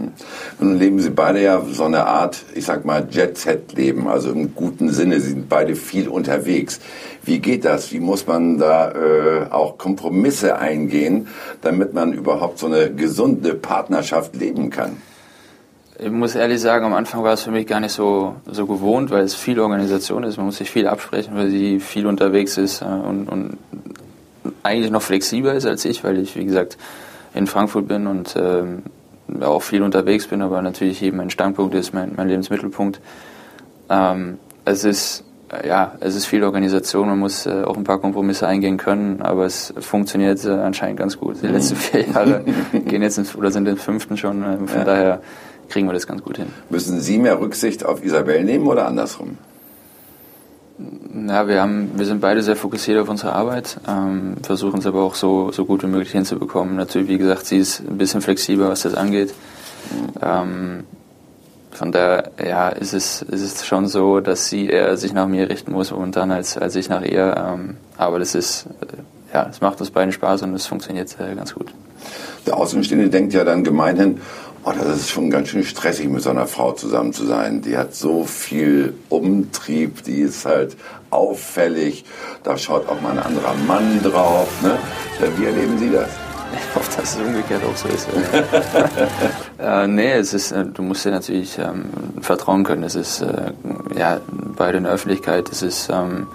A: Nun leben Sie beide ja so eine Art, ich sag mal, Jet-Set-Leben, also im guten Sinne. Sie sind beide viel unterwegs. Wie geht das? Wie muss man da äh, auch Kompromisse eingehen, damit man überhaupt so eine gesunde Partnerschaft leben kann?
B: Ich muss ehrlich sagen, am Anfang war es für mich gar nicht so, so gewohnt, weil es viel Organisation ist. Man muss sich viel absprechen, weil sie viel unterwegs ist äh, und, und eigentlich noch flexibler ist als ich, weil ich, wie gesagt, in Frankfurt bin und ähm, auch viel unterwegs bin, aber natürlich eben mein Standpunkt ist, mein, mein Lebensmittelpunkt. Ähm, es ist ja, es ist viel Organisation, man muss äh, auch ein paar Kompromisse eingehen können, aber es funktioniert äh, anscheinend ganz gut. Die letzten vier Jahre [laughs] gehen jetzt ins, oder sind im fünften schon, äh, von ja. daher kriegen wir das ganz gut hin.
A: Müssen Sie mehr Rücksicht auf Isabel nehmen oder andersrum?
B: Ja, wir, haben, wir sind beide sehr fokussiert auf unsere Arbeit, ähm, versuchen es aber auch so, so gut wie möglich hinzubekommen. Natürlich, wie gesagt, sie ist ein bisschen flexibler, was das angeht. Ähm, von daher ja, ist, es, ist es schon so, dass sie eher sich nach mir richten muss momentan als, als ich nach ihr. Ähm, aber das ist, äh, ja, es macht uns beiden Spaß und es funktioniert äh, ganz gut.
A: Der Außenstehende denkt ja dann gemeinhin, oh, das ist schon ganz schön stressig, mit so einer Frau zusammen zu sein. Die hat so viel Umtrieb, die ist halt auffällig. Da schaut auch mal ein anderer Mann drauf. Ne? Wie erleben Sie das? [laughs]
B: Ich hoffe, dass es umgekehrt auch so ist. [laughs] äh, nee, es ist, äh, du musst dir natürlich ähm, vertrauen können. Es ist äh, ja in der Öffentlichkeit. Es ist ähm,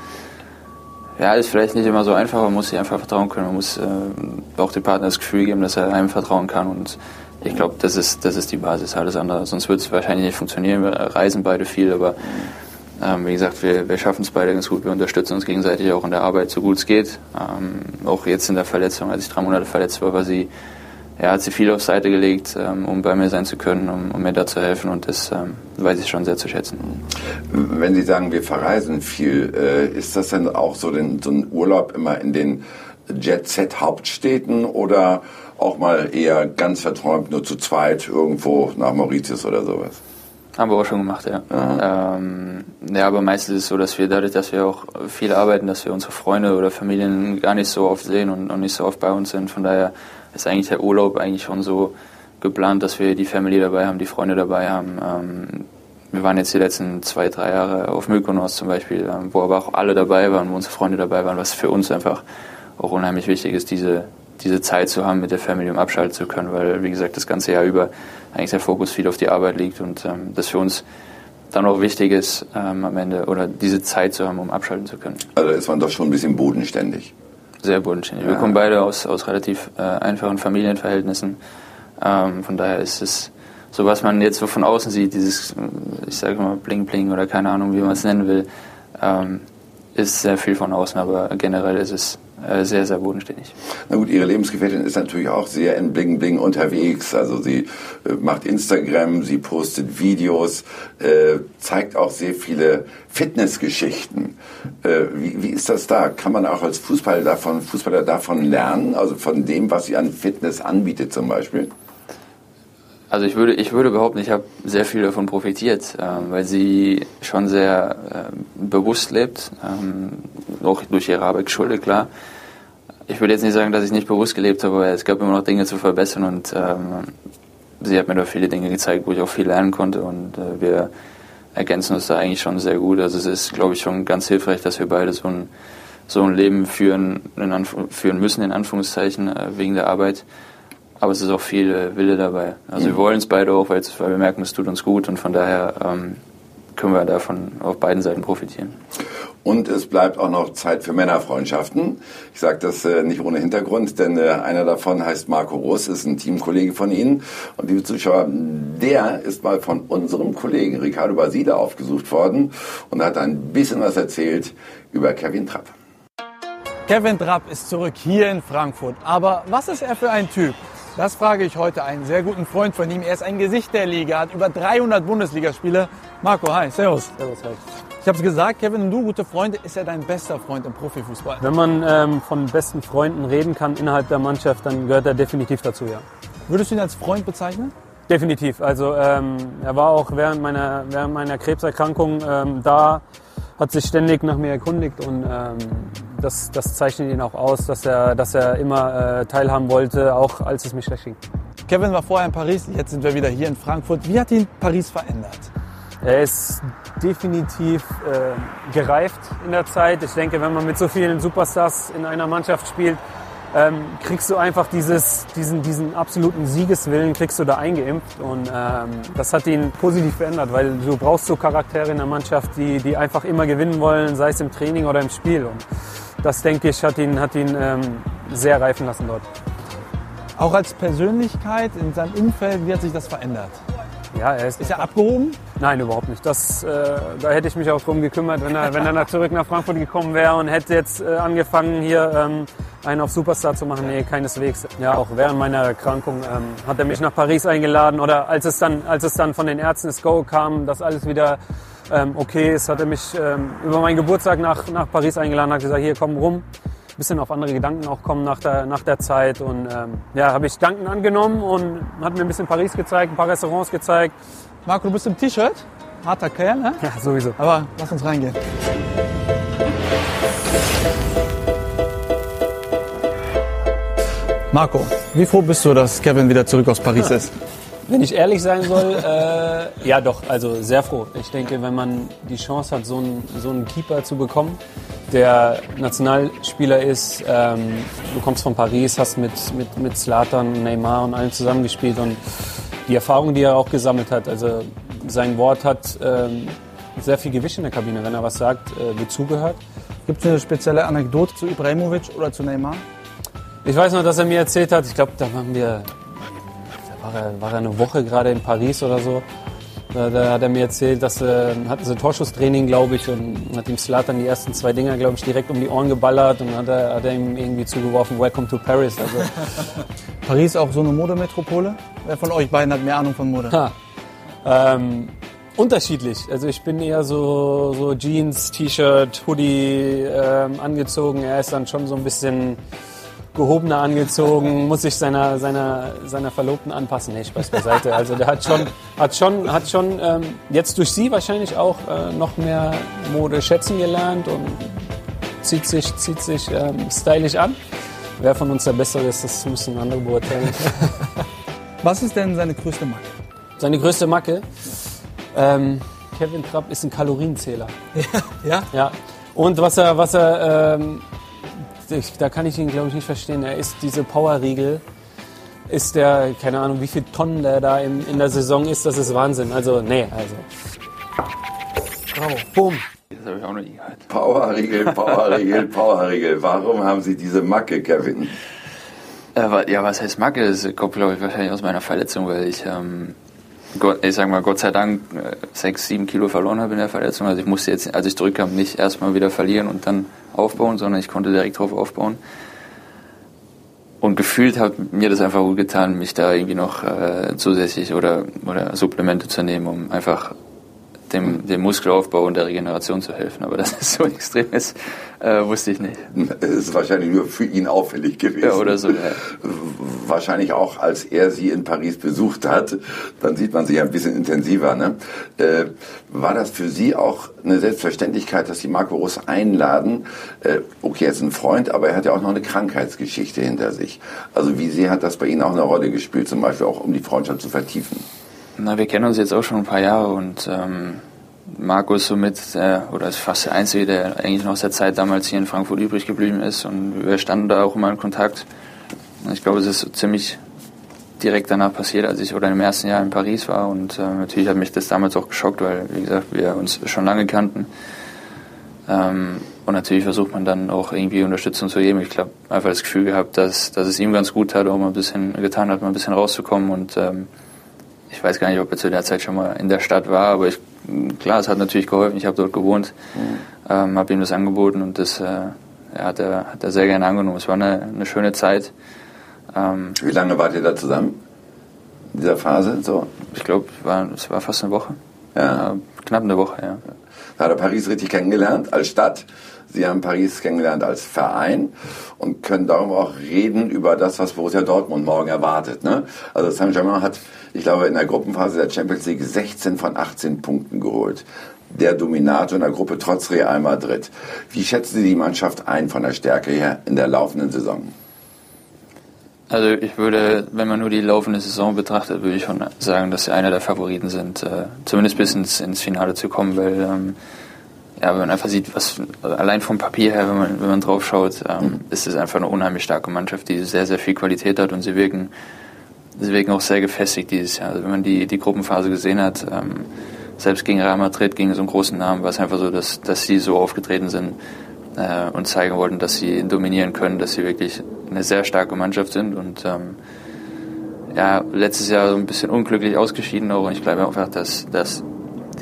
B: ja, ist vielleicht nicht immer so einfach, man muss sich einfach vertrauen können. Man muss äh, auch dem Partner das Gefühl geben, dass er einem vertrauen kann und ich glaube, das ist, das ist die Basis, alles andere. Sonst wird es wahrscheinlich nicht funktionieren. Wir reisen beide viel, aber ähm, wie gesagt, wir, wir schaffen es beide ganz gut. Wir unterstützen uns gegenseitig auch in der Arbeit, so gut es geht. Ähm, auch jetzt in der Verletzung, als ich drei Monate verletzt war, war sie, ja, hat sie viel auf Seite gelegt, ähm, um bei mir sein zu können, um, um mir da zu helfen und das ähm, weiß ich schon sehr zu schätzen.
A: Wenn Sie sagen, wir verreisen viel, äh, ist das denn auch so, den, so ein Urlaub immer in den Jet-Set-Hauptstädten oder auch mal eher ganz verträumt nur zu zweit irgendwo nach Mauritius oder sowas?
B: Haben wir auch schon gemacht, ja. Ähm, ja, aber meistens ist es so, dass wir dadurch, dass wir auch viel arbeiten, dass wir unsere Freunde oder Familien gar nicht so oft sehen und, und nicht so oft bei uns sind. Von daher ist eigentlich der Urlaub eigentlich schon so geplant, dass wir die Family dabei haben, die Freunde dabei haben. Ähm, wir waren jetzt die letzten zwei, drei Jahre auf Mykonos zum Beispiel, ähm, wo aber auch alle dabei waren, wo unsere Freunde dabei waren, was für uns einfach auch unheimlich wichtig ist, diese, diese Zeit zu haben, mit der Family um abschalten zu können, weil, wie gesagt, das ganze Jahr über eigentlich der Fokus viel auf die Arbeit liegt und ähm, das für uns dann auch wichtig ist, ähm, am Ende oder diese Zeit zu haben, um abschalten zu können.
A: Also ist man doch schon ein bisschen bodenständig.
B: Sehr bodenständig. Ja. Wir kommen beide aus, aus relativ äh, einfachen Familienverhältnissen. Ähm, von daher ist es so, was man jetzt so von außen sieht, dieses, ich sage mal, Bling Bling oder keine Ahnung, wie man es nennen will, ähm, ist sehr viel von außen, aber generell ist es äh, sehr, sehr bodenständig.
A: Na gut, Ihre Lebensgefährtin ist natürlich auch sehr in Bling Bling unterwegs. Also sie äh, macht Instagram, sie postet Videos, äh, zeigt auch sehr viele Fitnessgeschichten. Äh, wie, wie ist das da? Kann man auch als Fußballer davon, Fußballer davon lernen? Also von dem, was sie an Fitness anbietet zum Beispiel?
B: Also ich würde, ich würde behaupten, ich habe sehr viel davon profitiert, äh, weil sie schon sehr äh, bewusst lebt, ähm, auch durch ihre Arbeit geschuldet, klar. Ich würde jetzt nicht sagen, dass ich nicht bewusst gelebt habe, aber es gab immer noch Dinge zu verbessern und ähm, sie hat mir da viele Dinge gezeigt, wo ich auch viel lernen konnte und äh, wir ergänzen uns da eigentlich schon sehr gut. Also es ist, glaube ich, schon ganz hilfreich, dass wir beide so ein, so ein Leben führen, führen müssen, in Anführungszeichen, äh, wegen der Arbeit aber es ist auch viel äh, Wille dabei. Also wir wollen es beide auch, weil, weil wir merken, es tut uns gut und von daher ähm, können wir davon auf beiden Seiten profitieren.
A: Und es bleibt auch noch Zeit für Männerfreundschaften. Ich sage das äh, nicht ohne Hintergrund, denn äh, einer davon heißt Marco Russ, ist ein Teamkollege von Ihnen. Und liebe Zuschauer, der ist mal von unserem Kollegen Ricardo Basile aufgesucht worden und hat ein bisschen was erzählt über Kevin Trapp.
C: Kevin Trapp ist zurück hier in Frankfurt. Aber was ist er für ein Typ? Das frage ich heute einen sehr guten Freund von ihm. Er ist ein Gesicht der Liga, hat über 300 Bundesligaspiele. Marco, hi, servus. Servus, hi. Ich habe es gesagt, Kevin, du, gute Freunde, ist er dein bester Freund im Profifußball?
D: Wenn man ähm, von besten Freunden reden kann innerhalb der Mannschaft, dann gehört er definitiv dazu, ja.
C: Würdest du ihn als Freund bezeichnen?
D: Definitiv. Also ähm, er war auch während meiner, während meiner Krebserkrankung ähm, da, hat sich ständig nach mir erkundigt und ähm, das, das zeichnet ihn auch aus, dass er, dass er immer äh, teilhaben wollte, auch als es mir schlecht ging.
C: Kevin war vorher in Paris, jetzt sind wir wieder hier in Frankfurt. Wie hat ihn Paris verändert?
D: Er ist definitiv äh, gereift in der Zeit. Ich denke, wenn man mit so vielen Superstars in einer Mannschaft spielt, ähm, kriegst du einfach dieses, diesen, diesen absoluten Siegeswillen, kriegst du da eingeimpft. Und ähm, das hat ihn positiv verändert, weil du brauchst so Charaktere in der Mannschaft, die, die einfach immer gewinnen wollen, sei es im Training oder im Spiel. Und das, denke ich, hat ihn, hat ihn ähm, sehr reifen lassen dort.
C: Auch als Persönlichkeit in seinem Umfeld, wie hat sich das verändert?
D: Ja, er ist,
C: ist er abgehoben?
D: Nein, überhaupt nicht. Das, äh, da hätte ich mich auch drum gekümmert, wenn er, wenn er zurück nach Frankfurt gekommen wäre und hätte jetzt äh, angefangen, hier ähm, einen auf Superstar zu machen. Nee, keineswegs. Ja, auch während meiner Erkrankung ähm, hat er mich nach Paris eingeladen oder als es dann, als es dann von den Ärzten das Go kam, dass alles wieder ähm, okay ist, hat er mich ähm, über meinen Geburtstag nach, nach Paris eingeladen, hat gesagt, hier komm rum bisschen auf andere Gedanken auch kommen nach der, nach der Zeit. Und ähm, ja, habe ich Danken angenommen und hat mir ein bisschen Paris gezeigt, ein paar Restaurants gezeigt.
C: Marco, du bist im T-Shirt. Harter Kerl, ne?
D: Ja, sowieso.
C: Aber lass uns reingehen. Marco, wie froh bist du, dass Kevin wieder zurück aus Paris ja. ist?
D: Wenn ich ehrlich sein soll, äh, ja doch, also sehr froh. Ich denke, wenn man die Chance hat, so einen, so einen Keeper zu bekommen, der Nationalspieler ist, ähm, du kommst von Paris, hast mit, mit, mit Zlatan, Neymar und allen zusammengespielt und die Erfahrung, die er auch gesammelt hat, also sein Wort hat ähm, sehr viel Gewicht in der Kabine. Wenn er was sagt, äh, wird zugehört.
C: Gibt es eine spezielle Anekdote zu Ibrahimovic oder zu Neymar?
D: Ich weiß noch, dass er mir erzählt hat, ich glaube, da waren wir war er, war er eine Woche gerade in Paris oder so. Da, da, hat er mir erzählt, dass äh, hatten sie Torschusstraining, glaube ich, und hat ihm Slatan die ersten zwei Dinger, glaube ich, direkt um die Ohren geballert und hat er, hat er ihm irgendwie zugeworfen, Welcome to Paris. Also, [laughs]
C: Paris auch so eine Modemetropole? Wer von euch beiden hat mehr Ahnung von Mode? Ha.
D: Ähm, unterschiedlich. Also ich bin eher so, so Jeans, T-Shirt, Hoodie ähm, angezogen. Er ist dann schon so ein bisschen gehobener angezogen, muss sich seiner, seiner, seiner Verlobten anpassen. Nee, Spaß beiseite. Also der hat schon, hat schon, hat schon ähm, jetzt durch sie wahrscheinlich auch äh, noch mehr Mode schätzen gelernt und zieht sich, zieht sich ähm, stylisch an. Wer von uns der Bessere ist, das müssen andere beurteilen. [laughs]
C: Was ist denn seine größte Macke?
D: Seine größte Macke? Ähm, Kevin Trapp ist ein Kalorienzähler.
C: Ja? [laughs] Ja.
D: ja. Und was er, was er ähm, ich, da kann ich ihn, glaube ich, nicht verstehen. Er ist diese Powerriegel, ist der, keine Ahnung, wie viele Tonnen der da in, in der Saison ist, das ist Wahnsinn. Also, nee, also.
A: Bravo, boom. Das habe ich auch noch nie gehört. Powerriegel, Powerriegel, [laughs] Powerriegel. Warum haben Sie diese Macke, Kevin?
B: Äh, ja, was heißt Macke? Das kommt, glaube ich, wahrscheinlich aus meiner Verletzung, weil ich, ähm, Gott, ich sag mal, Gott sei Dank äh, sechs, sieben Kilo verloren habe in der Verletzung. Also ich musste jetzt, als ich zurückkam, nicht erstmal wieder verlieren und dann aufbauen, sondern ich konnte direkt drauf aufbauen. Und gefühlt hat mir das einfach gut getan, mich da irgendwie noch äh, zusätzlich oder, oder Supplemente zu nehmen, um einfach dem, dem Muskelaufbau und der Regeneration zu helfen. Aber das ist so [laughs] extrem ist, äh, wusste ich nicht.
A: Es ist wahrscheinlich nur für ihn auffällig gewesen. Ja,
B: oder so. Ja.
A: Wahrscheinlich auch, als er sie in Paris besucht hat. Dann sieht man sie ein bisschen intensiver. Ne? Äh, war das für Sie auch eine Selbstverständlichkeit, dass Sie Marco Russ einladen? Äh, okay, er ist ein Freund, aber er hat ja auch noch eine Krankheitsgeschichte hinter sich. Also wie sehr hat das bei Ihnen auch eine Rolle gespielt, zum Beispiel auch um die Freundschaft zu vertiefen?
B: Na, wir kennen uns jetzt auch schon ein paar Jahre und ähm, Marco ist somit, äh, oder ist fast der Einzige, der eigentlich noch aus der Zeit damals hier in Frankfurt übrig geblieben ist und wir standen da auch immer in Kontakt. Ich glaube, es ist ziemlich direkt danach passiert, als ich oder im ersten Jahr in Paris war und äh, natürlich hat mich das damals auch geschockt, weil, wie gesagt, wir uns schon lange kannten. Ähm, und natürlich versucht man dann auch irgendwie Unterstützung zu geben. Ich glaube, einfach das Gefühl gehabt, dass, dass es ihm ganz gut hat, auch mal ein bisschen getan hat, mal ein bisschen rauszukommen und ähm, ich weiß gar nicht, ob er zu der Zeit schon mal in der Stadt war, aber ich, klar, es hat natürlich geholfen. Ich habe dort gewohnt, mhm. ähm, habe ihm das angeboten und das äh, ja, hat, er, hat er sehr gerne angenommen. Es war eine, eine schöne Zeit.
A: Ähm, Wie lange wart ihr da zusammen? In dieser Phase? So?
B: Ich glaube, es war, es war fast eine Woche. Ja. Äh, knapp eine Woche, ja.
A: Da hat er Paris richtig kennengelernt als Stadt. Sie haben Paris kennengelernt als Verein und können darum auch reden über das, was Borussia Dortmund morgen erwartet. Ne? Also Saint-Germain hat ich glaube, in der Gruppenphase der Champions League 16 von 18 Punkten geholt. Der Dominator in der Gruppe trotz Real Madrid. Wie schätzen Sie die Mannschaft ein von der Stärke her in der laufenden Saison?
B: Also ich würde, wenn man nur die laufende Saison betrachtet, würde ich schon sagen, dass sie einer der Favoriten sind, äh, zumindest bis ins, ins Finale zu kommen, weil ähm, ja, wenn man einfach sieht, was allein vom Papier her, wenn man, wenn man drauf schaut, ähm, mhm. ist es einfach eine unheimlich starke Mannschaft, die sehr, sehr viel Qualität hat und sie wirken deswegen auch sehr gefestigt dieses Jahr. Also wenn man die, die Gruppenphase gesehen hat, ähm, selbst gegen Real Madrid, gegen so einen großen Namen, war es einfach so, dass, dass sie so aufgetreten sind äh, und zeigen wollten, dass sie dominieren können, dass sie wirklich eine sehr starke Mannschaft sind und ähm, ja, letztes Jahr so ein bisschen unglücklich ausgeschieden auch und ich glaube einfach, dass, dass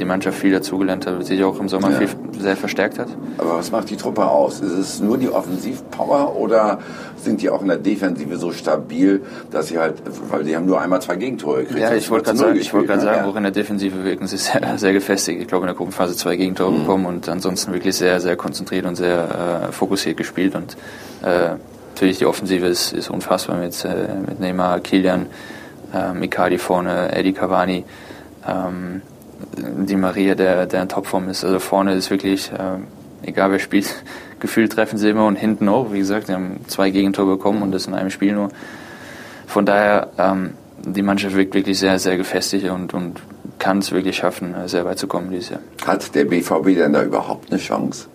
B: die Mannschaft viel dazugelernt hat sich auch im Sommer ja. viel, sehr verstärkt hat.
A: Aber was macht die Truppe aus? Ist es nur die Offensivpower oder sind die auch in der Defensive so stabil, dass sie halt, weil die haben nur einmal zwei Gegentore
B: gekriegt. Ja, ich wollte gerade sagen, ich wollte gerade sagen, auch in der Defensive wirken sie sehr, [laughs] sehr gefestigt. Ich glaube, in der Gruppenphase zwei Gegentore mhm. bekommen und ansonsten wirklich sehr, sehr konzentriert und sehr äh, fokussiert gespielt und äh, natürlich die Offensive ist, ist unfassbar mit, äh, mit Neymar, Kilian, äh, Icardi vorne, Eddie Cavani. Ähm, die Maria, der, der in Topform ist. Also vorne ist wirklich, äh, egal wer spielt, [laughs] gefühlt treffen sie immer und hinten auch. Wie gesagt, sie haben zwei Gegentore bekommen und das in einem Spiel nur. Von daher, ähm, die Mannschaft wirkt wirklich sehr, sehr gefestigt und, und kann es wirklich schaffen, äh, sehr weit zu kommen dieses Jahr.
A: Hat der BVB denn da überhaupt eine Chance?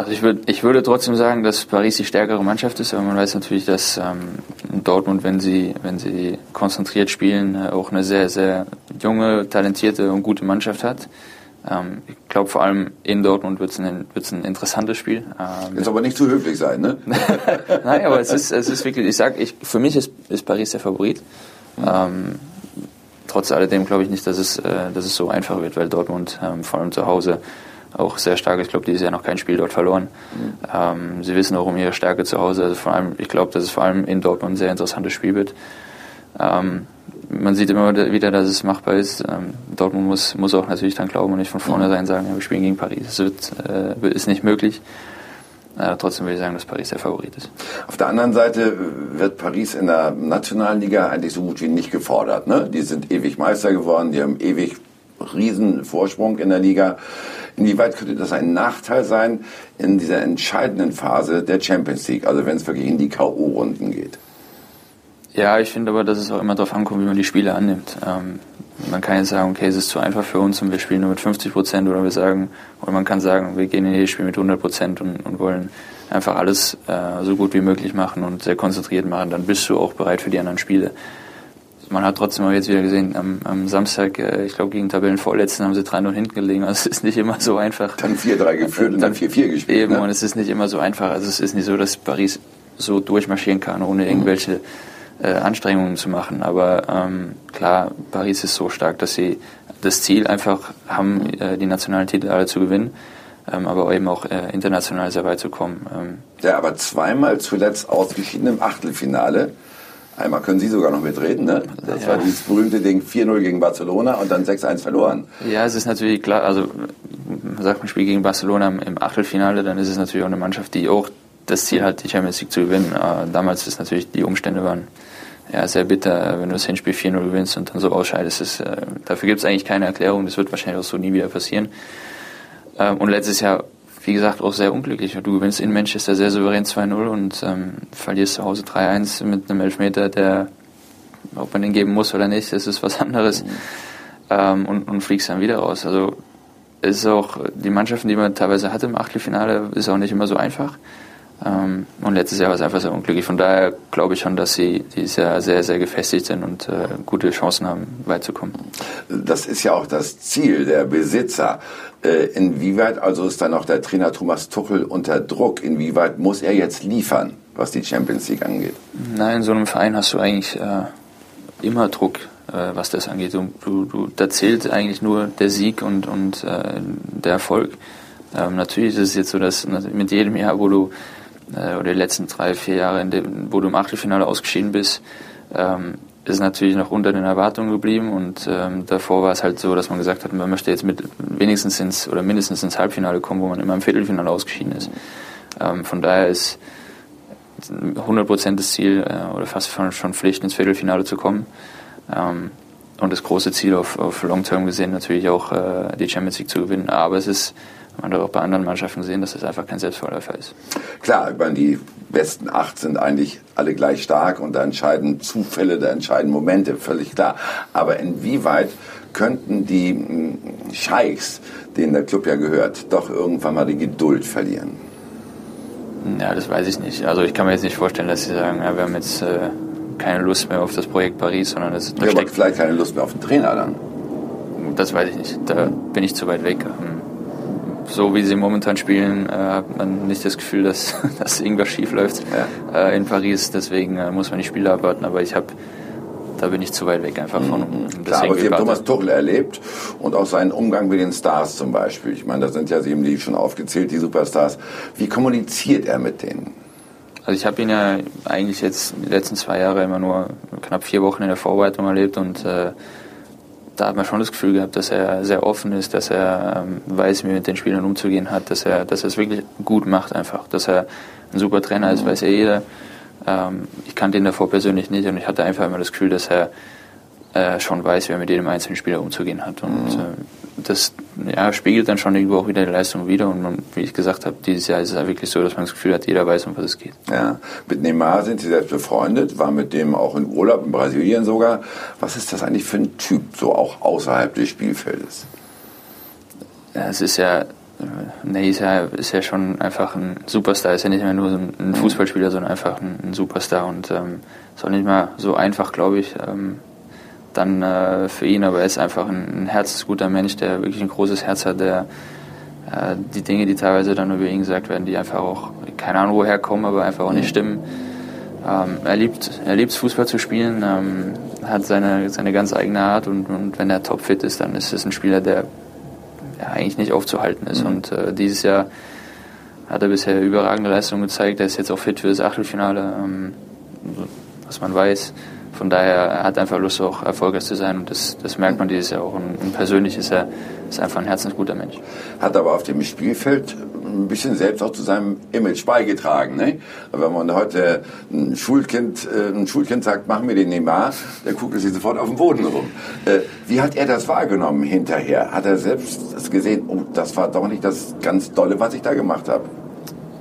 B: Also ich, würd, ich würde trotzdem sagen, dass Paris die stärkere Mannschaft ist, aber man weiß natürlich, dass ähm, Dortmund, wenn sie, wenn sie konzentriert spielen, äh, auch eine sehr, sehr junge, talentierte und gute Mannschaft hat. Ähm, ich glaube, vor allem in Dortmund wird es ein, wird's ein interessantes Spiel.
A: Ähm, Jetzt aber nicht zu höflich sein, ne? [laughs]
B: Nein, aber es ist, es ist wirklich, ich sag, ich, für mich ist, ist Paris der Favorit. Ähm, trotz alledem glaube ich nicht, dass es, äh, dass es so einfach wird, weil Dortmund ähm, vor allem zu Hause auch sehr stark. Ich glaube, dieses Jahr noch kein Spiel dort verloren. Mhm. Ähm, sie wissen auch um ihre Stärke zu Hause. Also vor allem, ich glaube, dass es vor allem in Dortmund ein sehr interessantes Spiel wird. Ähm, man sieht immer wieder, dass es machbar ist. Ähm, Dortmund muss, muss auch natürlich dann glauben und nicht von vornherein sagen, ja, wir spielen gegen Paris. Das wird, äh, ist nicht möglich. Äh, trotzdem würde ich sagen, dass Paris der Favorit ist.
A: Auf der anderen Seite wird Paris in der nationalen Liga eigentlich so gut wie nicht gefordert. Ne? Die sind ewig Meister geworden, die haben ewig riesen Vorsprung in der Liga. Inwieweit könnte das ein Nachteil sein in dieser entscheidenden Phase der Champions League, also wenn es wirklich in die K.O.-Runden geht?
B: Ja, ich finde aber, dass es auch immer darauf ankommt, wie man die Spiele annimmt. Ähm, man kann jetzt sagen, okay, es ist zu einfach für uns und wir spielen nur mit 50 Prozent oder wir sagen, oder man kann sagen, wir gehen in jedes Spiel mit 100 Prozent und, und, wollen einfach alles äh, so gut wie möglich machen und sehr konzentriert machen. Dann bist du auch bereit für die anderen Spiele man hat trotzdem auch jetzt wieder gesehen, am, am Samstag, äh, ich glaube gegen Tabellenvorletzten haben sie 3-0 hinten gelegen. Also es ist nicht immer so einfach.
A: Dann 4-3 geführt und dann 4-4 gespielt.
B: Eben, ne? und es ist nicht immer so einfach. Also es ist nicht so, dass Paris so durchmarschieren kann, ohne mhm. irgendwelche äh, Anstrengungen zu machen. Aber ähm, klar, Paris ist so stark, dass sie das Ziel einfach haben, äh, die nationalen Titel alle zu gewinnen. ähm, aber eben auch äh, international sehr weit zu kommen. Ähm.
A: Ja, aber zweimal zuletzt ausgeschieden im Achtelfinale. Einmal können Sie sogar noch mitreden, ne? Das ja. war dieses berühmte Ding 4-0 gegen Barcelona und dann 6-1 verloren.
B: Ja, es ist natürlich klar, also man sagt, man spielt gegen Barcelona im Achtelfinale, dann ist es natürlich auch eine Mannschaft, die auch das Ziel hat, die Champions League zu gewinnen. Äh, damals ist natürlich, die Umstände waren ja, sehr bitter, wenn du das Hinspiel 4-0 gewinnst und dann so ausscheidest. Das, äh, dafür gibt es eigentlich keine Erklärung, das wird wahrscheinlich auch so nie wieder passieren. Ähm, und letztes Jahr, wie gesagt, auch sehr unglücklich. Du gewinnst in Manchester sehr souverän 2-0 und ähm, verlierst zu Hause 3-1 mit einem Elfmeter, der, ob man den geben muss oder nicht, das ist was anderes. Mhm. Ähm, und, und fliegst dann wieder raus. Also es ist auch, die Mannschaften, die man teilweise hatte im Achtelfinale, ist auch nicht immer so einfach. Ähm, und letztes Jahr war es einfach sehr unglücklich. Von daher glaube ich schon, dass sie dieses Jahr sehr, sehr gefestigt sind und äh, gute Chancen haben, weit zu kommen.
A: Das ist ja auch das Ziel der Besitzer. Äh, inwieweit also ist dann auch der Trainer Thomas Tuchel unter Druck? Inwieweit muss er jetzt liefern, was die Champions League angeht?
B: Nein, in so einem Verein hast du eigentlich äh, immer Druck, äh, was das angeht. Du, du, du, da zählt eigentlich nur der Sieg und, und äh, der Erfolg. Ähm, natürlich ist es jetzt so, dass mit jedem Jahr, wo du äh, oder die letzten drei, vier Jahre, dem, wo du im Achtelfinale ausgeschieden bist, ähm, ist natürlich noch unter den Erwartungen geblieben und ähm, davor war es halt so, dass man gesagt hat, man möchte jetzt mit wenigstens ins oder mindestens ins Halbfinale kommen, wo man immer im Viertelfinale ausgeschieden ist. Ähm, von daher ist 100% das Ziel äh, oder fast schon, schon Pflicht ins Viertelfinale zu kommen. Ähm, und das große Ziel auf, auf Long Term gesehen natürlich auch äh, die Champions League zu gewinnen. Aber es ist man hat auch bei anderen Mannschaften gesehen, dass das einfach kein Selbstverläufer ist.
A: Klar, ich meine, die besten acht sind eigentlich alle gleich stark und da entscheiden Zufälle, da entscheiden Momente, völlig klar. Aber inwieweit könnten die hm, Scheichs, denen der Club ja gehört, doch irgendwann mal die Geduld verlieren?
B: Ja, das weiß ich nicht. Also ich kann mir jetzt nicht vorstellen, dass sie sagen, ja, wir haben jetzt äh, keine Lust mehr auf das Projekt Paris, sondern das,
A: das ja, aber vielleicht keine Lust mehr auf den Trainer dann.
B: Das weiß ich nicht. Da bin ich zu weit weg. Hm so wie sie momentan spielen, äh, hat man nicht das Gefühl, dass, [laughs] dass irgendwas schief läuft ja. äh, in Paris. Deswegen äh, muss man die Spiele abwarten. Aber ich habe da bin ich zu weit weg einfach von.
A: Mhm. Klar, aber Sie haben Thomas Tuchel erlebt und auch seinen Umgang mit den Stars zum Beispiel. Ich meine, das sind ja eben die schon aufgezählt, die Superstars. Wie kommuniziert er mit denen?
B: Also ich habe ihn ja eigentlich jetzt die letzten zwei Jahre immer nur knapp vier Wochen in der Vorbereitung erlebt und äh, da hat man schon das Gefühl gehabt, dass er sehr offen ist, dass er ähm, weiß, wie mit den Spielern umzugehen hat, dass er, dass er es wirklich gut macht einfach, dass er ein super Trainer ist, weiß ja jeder. Ähm, ich kannte ihn davor persönlich nicht und ich hatte einfach immer das Gefühl, dass er äh, schon weiß, wie er mit jedem einzelnen Spieler umzugehen hat. Und mhm. äh, das ja, spiegelt dann schon irgendwo auch wieder die Leistung wieder. Und man, wie ich gesagt habe, dieses Jahr ist es ja wirklich so, dass man das Gefühl hat, jeder weiß, um was es geht.
A: Ja, mit Neymar sind Sie selbst befreundet, war mit dem auch in Urlaub in Brasilien sogar. Was ist das eigentlich für ein Typ, so auch außerhalb des Spielfeldes?
B: Ja, es ist ja, Nee, ist ja, ist ja schon einfach ein Superstar, ist ja nicht mehr nur so ein Fußballspieler, sondern einfach ein, ein Superstar und ähm, ist auch nicht mal so einfach, glaube ich, ähm, dann äh, für ihn, aber er ist einfach ein, ein herzensguter Mensch, der wirklich ein großes Herz hat, der äh, die Dinge, die teilweise dann über ihn gesagt werden, die einfach auch, keine Ahnung woher kommen, aber einfach auch nicht stimmen. Ähm, er liebt er liebt Fußball zu spielen, ähm, hat seine, seine ganz eigene Art und, und wenn er topfit ist, dann ist es ein Spieler, der ja, eigentlich nicht aufzuhalten ist. Mhm. Und äh, dieses Jahr hat er bisher überragende Leistungen gezeigt. Er ist jetzt auch fit für das Achtelfinale, ähm, was man weiß. Von daher er hat einfach Lust, auch erfolgreich zu sein und das, das merkt man dieses Jahr auch. Und, und persönlich ist er ist einfach ein herzensguter Mensch.
A: Hat aber auf dem Spielfeld ein bisschen selbst auch zu seinem Image beigetragen. Ne? Wenn man heute ein Schulkind, äh, ein Schulkind sagt, mach mir den Neymar, der guckt sich sofort auf den Boden rum. Äh, wie hat er das wahrgenommen hinterher? Hat er selbst gesehen, oh, das war doch nicht das ganz Dolle, was ich da gemacht habe?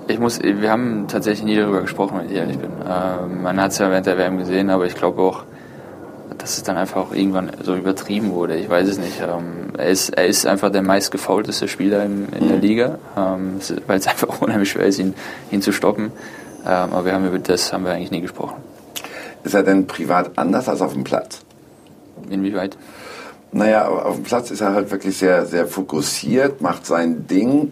B: Ich muss, wir haben tatsächlich nie darüber gesprochen, wenn ich ehrlich bin. Ähm, man hat es ja während der WM gesehen, aber ich glaube auch, dass es dann einfach auch irgendwann so übertrieben wurde. Ich weiß es nicht. Ähm, er, ist, er ist einfach der meistgefaulteste Spieler in, in der mhm. Liga, ähm, weil es [laughs] einfach unheimlich schwer ist, ihn, ihn zu stoppen. Ähm, aber wir haben über das haben wir eigentlich nie gesprochen.
A: Ist er denn privat anders als auf dem Platz?
B: Inwieweit?
A: Naja, auf dem Platz ist er halt wirklich sehr, sehr fokussiert, macht sein Ding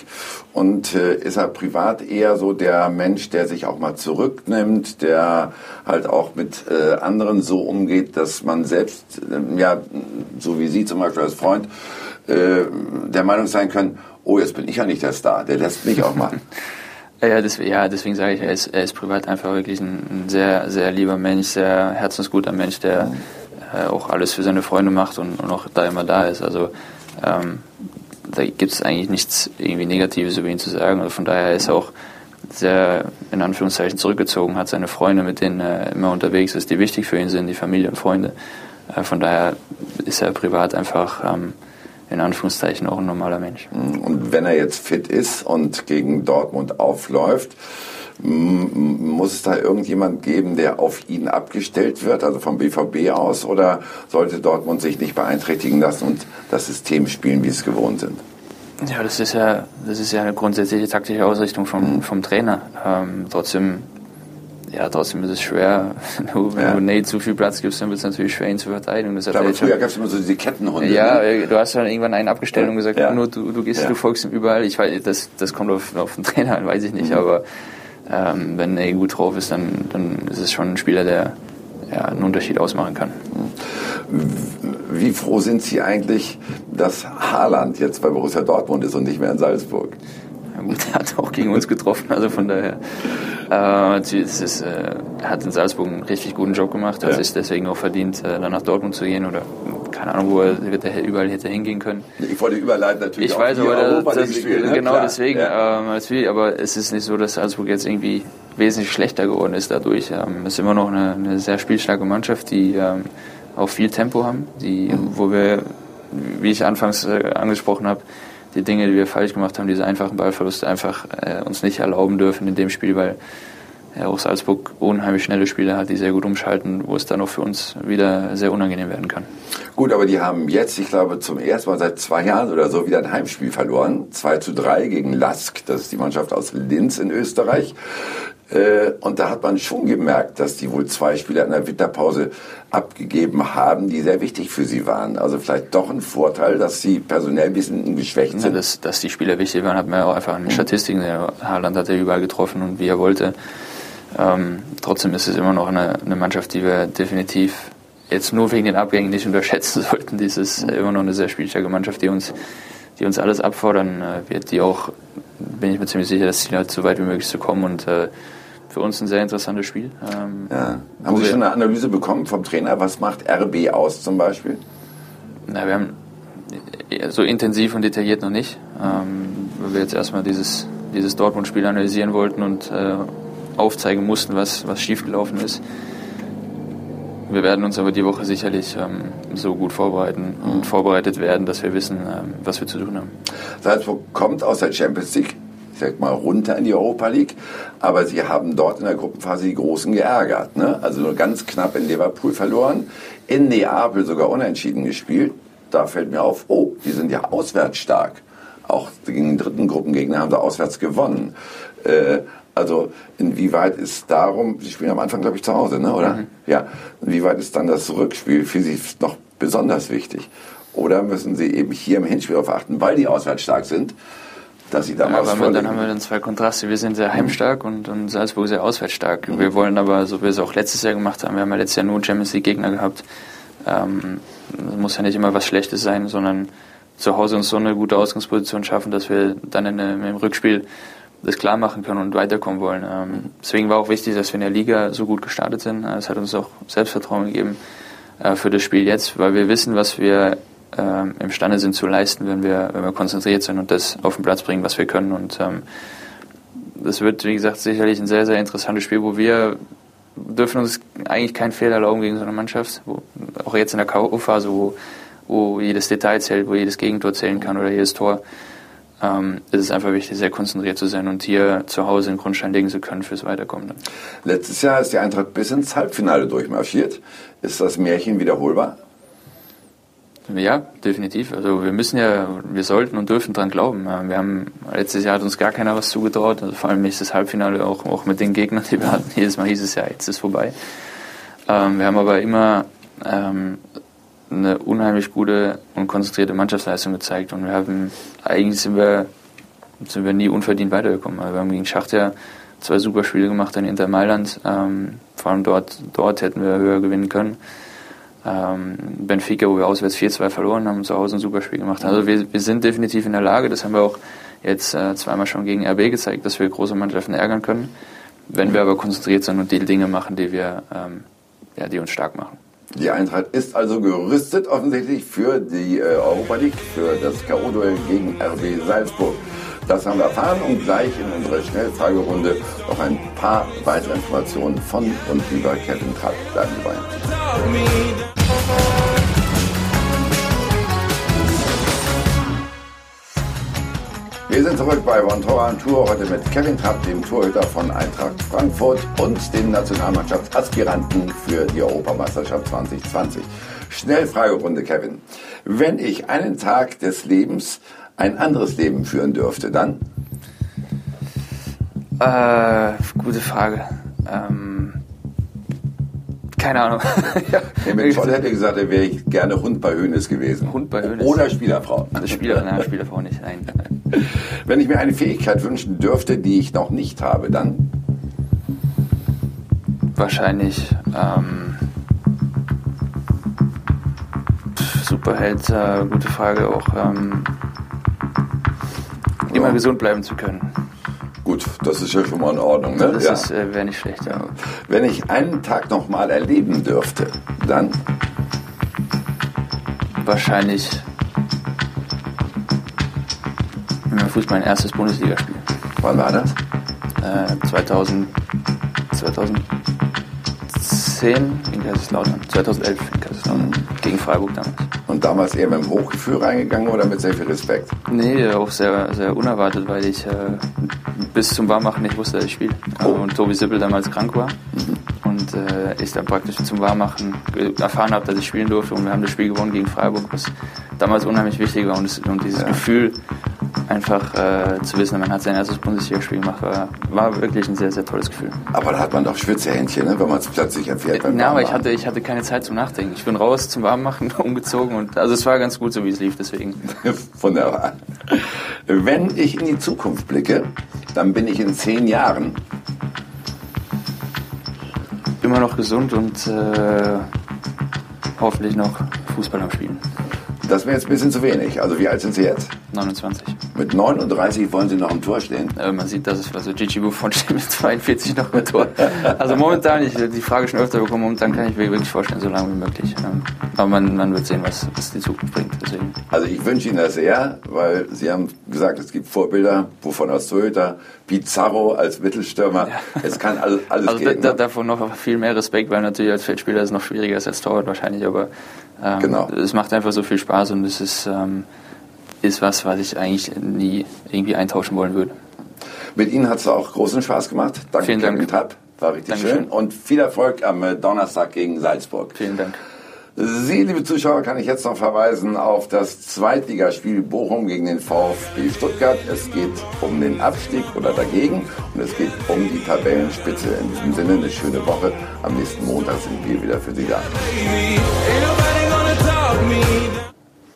A: und äh, ist er privat eher so der Mensch, der sich auch mal zurücknimmt, der halt auch mit äh, anderen so umgeht, dass man selbst, äh, ja, so wie Sie zum Beispiel als Freund, äh, der Meinung sein können, oh, jetzt bin ich ja nicht der Star, der lässt mich auch machen. [laughs]
B: Ja, deswegen, ja, deswegen sage ich, er ist, er ist privat einfach wirklich ein, ein sehr, sehr lieber Mensch, sehr herzensguter Mensch, der mhm. Äh, auch alles für seine Freunde macht und, und auch da immer da ist. Also ähm, da gibt es eigentlich nichts irgendwie Negatives über ihn zu sagen. Also von daher ist er auch sehr in Anführungszeichen zurückgezogen, hat seine Freunde, mit denen er immer unterwegs ist, die wichtig für ihn sind, die Familie und Freunde. Äh, von daher ist er privat einfach ähm, in Anführungszeichen auch ein normaler Mensch.
A: Und wenn er jetzt fit ist und gegen Dortmund aufläuft, muss es da irgendjemand geben, der auf ihn abgestellt wird, also vom BVB aus, oder sollte Dortmund sich nicht beeinträchtigen lassen und das System spielen, wie es gewohnt sind?
B: Ja, das ist ja, das ist ja eine grundsätzliche taktische Ausrichtung vom, vom Trainer. Ähm, trotzdem ja, trotzdem ist es schwer. [laughs] Wenn ja. du Nate zu viel Platz gibst, dann wird es natürlich schwer, ihn zu verteidigen. Das
A: aber früher gab es immer so diese Kettenhunde.
B: Ja, ne? du hast dann irgendwann einen abgestellt und gesagt, ja. nur du, du gehst, ja. du folgst ihm überall. Ich weiß, das, das kommt auf, auf den Trainer an, weiß ich nicht. Mhm. Aber ähm, wenn er gut drauf ist, dann, dann ist es schon ein Spieler, der ja, einen Unterschied ausmachen kann.
A: Wie froh sind Sie eigentlich, dass Haaland jetzt bei Borussia Dortmund ist und nicht mehr in Salzburg?
B: Ja gut, er hat auch gegen uns getroffen, also von daher. Äh, es ist, äh, er hat in Salzburg einen richtig guten Job gemacht, hat ja. sich deswegen auch verdient, äh, dann nach Dortmund zu gehen oder keine Ahnung, wo er überall hätte hingehen können.
A: Ich wollte überleiten natürlich.
B: Ich weiß, aber das, das, spielen, ne? genau Klar. deswegen. Ja. Ähm, aber es ist nicht so, dass Salzburg jetzt irgendwie wesentlich schlechter geworden ist dadurch. Ähm, es ist immer noch eine, eine sehr spielstarke Mannschaft, die ähm, auch viel Tempo haben, die, mhm. wo wir, wie ich anfangs äh, angesprochen habe, die Dinge, die wir falsch gemacht haben, diese einfachen Ballverluste einfach äh, uns nicht erlauben dürfen in dem Spiel, weil ja, auch Salzburg unheimlich schnelle Spieler hat, die sehr gut umschalten, wo es dann auch für uns wieder sehr unangenehm werden kann.
A: Gut, aber die haben jetzt, ich glaube, zum ersten Mal seit zwei Jahren oder so wieder ein Heimspiel verloren. 2 zu 3 gegen Lask, das ist die Mannschaft aus Linz in Österreich. Äh, und da hat man schon gemerkt, dass die wohl zwei Spieler in der Winterpause abgegeben haben, die sehr wichtig für sie waren. Also vielleicht doch ein Vorteil, dass sie personell ein bisschen geschwächt sind.
B: Ja, dass, dass die Spieler wichtig waren, hat man ja auch einfach in den Statistiken. Der Haaland hat er überall getroffen und wie er wollte. Ähm, trotzdem ist es immer noch eine, eine, Mannschaft, die wir definitiv jetzt nur wegen den Abgängen nicht unterschätzen [laughs] sollten. Dies ist immer noch eine sehr spielstarke Mannschaft, die uns, die uns alles abfordern äh, wird, die auch, bin ich mir ziemlich sicher, das Ziel hat, so weit wie möglich zu kommen und äh, für uns ein sehr interessantes Spiel.
A: Ähm, ja. Haben Sie schon eine Analyse bekommen vom Trainer? Was macht RB aus zum Beispiel?
B: Na, wir haben so intensiv und detailliert noch nicht, ähm, weil wir jetzt erstmal dieses, dieses Dortmund-Spiel analysieren wollten und äh, aufzeigen mussten, was, was schiefgelaufen ist. Wir werden uns aber die Woche sicherlich ähm, so gut vorbereiten und vorbereitet werden, dass wir wissen, ähm, was wir zu tun haben.
A: Salzburg kommt aus der Champions League ich sag mal, runter in die Europa League. Aber sie haben dort in der Gruppenphase die Großen geärgert. Ne? Also nur ganz knapp in Liverpool verloren, in Neapel sogar unentschieden gespielt. Da fällt mir auf, oh, die sind ja auswärts stark. Auch gegen den dritten Gruppengegner haben sie auswärts gewonnen. Äh, also inwieweit ist darum, sie spielen am Anfang, glaube ich, zu Hause, ne? oder? Mhm. Ja. Inwieweit ist dann das Rückspiel für sie noch besonders wichtig? Oder müssen sie eben hier im Hinspiel darauf achten, weil die auswärts stark sind, dass sie da ja,
B: was Dann haben wir dann zwei Kontraste. Wir sind sehr heimstark und, und Salzburg sehr auswärtsstark. Mhm. Wir wollen aber, so wie wir es auch letztes Jahr gemacht haben, wir haben ja letztes Jahr nur Champions League Gegner gehabt. Ähm, muss ja nicht immer was Schlechtes sein, sondern zu Hause uns so eine gute Ausgangsposition schaffen, dass wir dann in, im Rückspiel das klar machen können und weiterkommen wollen. Ähm, deswegen war auch wichtig, dass wir in der Liga so gut gestartet sind. Es hat uns auch Selbstvertrauen gegeben äh, für das Spiel jetzt, weil wir wissen, was wir ähm, imstande sind zu leisten, wenn wir, wenn wir konzentriert sind und das auf den Platz bringen, was wir können. Und ähm, das wird, wie gesagt, sicherlich ein sehr, sehr interessantes Spiel, wo wir dürfen uns eigentlich keinen Fehler erlauben gegen so eine Mannschaft, wo, auch jetzt in der K.O.-Phase, wo, wo jedes Detail zählt, wo jedes Gegentor zählen kann oder jedes Tor. Ähm, es einfach wichtig, sehr konzentriert zu sein und hier zu Hause den Grundstein legen zu können fürs Weiterkommen.
A: Letztes Jahr ist die Eintracht bis ins Halbfinale durchmarschiert. Ist das Märchen wiederholbar?
B: Ja, definitiv. Also wir müssen ja, wir sollten und dürfen dran glauben. Wir haben letztes Jahr hat uns gar keiner was zugetraut. Also vor allem ist das Halbfinale auch, auch mit den Gegnern, die wir hatten. [laughs] Jedes Mal hieß es ja, jetzt ist vorbei. Ähm, wir haben aber immer ähm, eine unheimlich gute und konzentrierte Mannschaftsleistung gezeigt und wir haben eigentlich sind wir sind wir nie unverdient weitergekommen. Also wir haben gegen Schacht ja zwei super Spiele gemacht in Inter Mailand. Ähm, vor allem dort dort hätten wir höher gewinnen können. Ähm, Benfica, wo wir auswärts 4-2 verloren haben, zu Hause ein super Spiel gemacht. Also wir, wir sind definitiv in der Lage, das haben wir auch jetzt äh, zweimal schon gegen RB gezeigt, dass wir große Mannschaften ärgern können. Wenn wir aber konzentriert sind und die Dinge machen, die wir, ähm, ja, die uns stark machen.
A: Die Eintracht ist also gerüstet offensichtlich für die äh, Europa League, für das K.O.-Duell gegen RB Salzburg. Das haben wir erfahren und gleich in unserer Schnellfragerunde noch ein paar weitere Informationen von und über Kevin Trapp. Bleiben Sie bei. Wir sind zurück bei One Tor on Tour, heute mit Kevin Trapp, dem Torhüter von Eintracht Frankfurt und dem Nationalmannschaftsaspiranten für die Europameisterschaft 2020. Schnellfragerunde, Kevin. Wenn ich einen Tag des Lebens ein anderes Leben führen dürfte, dann?
B: Äh, gute Frage. Ähm, keine Ahnung. [laughs]
A: ja. Mit Zoll hätte gesagt, er wäre gerne Hund bei Hönes gewesen.
B: Hund bei Hönes.
A: Oder Spielerfrau.
B: Also Spieler, nein, Spielerfrau nicht. Nein. [laughs]
A: Wenn ich mir eine Fähigkeit wünschen dürfte, die ich noch nicht habe, dann?
B: Wahrscheinlich ähm, Superheld, äh, gute Frage auch. Ähm, immer gesund bleiben zu können.
A: Gut, das ist ja schon mal in Ordnung. Ne?
B: Das ja. äh, wäre nicht schlecht. Ja.
A: Wenn ich einen Tag noch mal erleben dürfte, dann?
B: Wahrscheinlich im Fußball mein erstes Bundesligaspiel.
A: Wann war das?
B: Äh, 2000, 2010 in Kaiserslautern. 2011 in Kaiserslautern. Gegen Freiburg damals.
A: Und damals eher mit dem Hochgefühl reingegangen oder mit sehr viel Respekt?
B: Nee, auch sehr, sehr unerwartet, weil ich äh, bis zum Warmmachen nicht wusste, dass ich spiele. Oh. Und Tobi Sippel damals krank war. Mhm. Und äh, ich dann praktisch zum Warmmachen erfahren habe, dass ich spielen durfte. Und wir haben das Spiel gewonnen gegen Freiburg, was damals unheimlich wichtig war. Und, das, und dieses ja. Gefühl, einfach äh, zu wissen, man hat sein erstes Bundesligaspiel gemacht, war, war wirklich ein sehr, sehr tolles Gefühl.
A: Aber da hat man doch Schwitzehändchen, ne, wenn man es plötzlich erfährt.
B: Beim ja, aber ich hatte, ich hatte keine Zeit zum Nachdenken. Ich bin raus zum Warmmachen, [laughs] umgezogen und also es war ganz gut, so wie es lief, deswegen. [laughs]
A: Wunderbar. Wenn ich in die Zukunft blicke, dann bin ich in zehn Jahren
B: immer noch gesund und äh, hoffentlich noch Fußball am Spielen.
A: Das wäre jetzt ein bisschen zu wenig. Also wie alt sind Sie jetzt?
B: 29.
A: Mit 39 wollen Sie noch im Tor stehen?
B: Äh, man sieht, dass es also Gigi Buffon steht mit 42 noch im Tor. Also momentan, ich die Frage schon öfter bekommen, momentan kann ich mir wirklich vorstellen, so lange wie möglich. Aber man, man wird sehen, was, was die Zukunft bringt. Deswegen.
A: Also ich wünsche Ihnen das sehr, weil Sie haben gesagt, es gibt Vorbilder, Buffon als Torhüter, Pizarro als Mittelstürmer. Ja. Es kann alles, alles
B: also
A: gehen.
B: Da, ne? davon noch viel mehr Respekt, weil natürlich als Feldspieler es noch schwieriger ist als Torwart wahrscheinlich, aber ähm, genau. es macht einfach so viel Spaß und es ist... Ähm, ist was, was ich eigentlich nie irgendwie eintauschen wollen würde.
A: Mit Ihnen hat es auch großen Spaß gemacht. Danke,
B: Vielen Dank.
A: Tab. War richtig Dankeschön. schön. Und viel Erfolg am äh, Donnerstag gegen Salzburg.
B: Vielen Dank.
A: Sie, liebe Zuschauer, kann ich jetzt noch verweisen auf das Zweitligaspiel Bochum gegen den VfB Stuttgart. Es geht um den Abstieg oder dagegen und es geht um die Tabellenspitze. In diesem Sinne eine schöne Woche. Am nächsten Montag sind wir wieder für Sie da.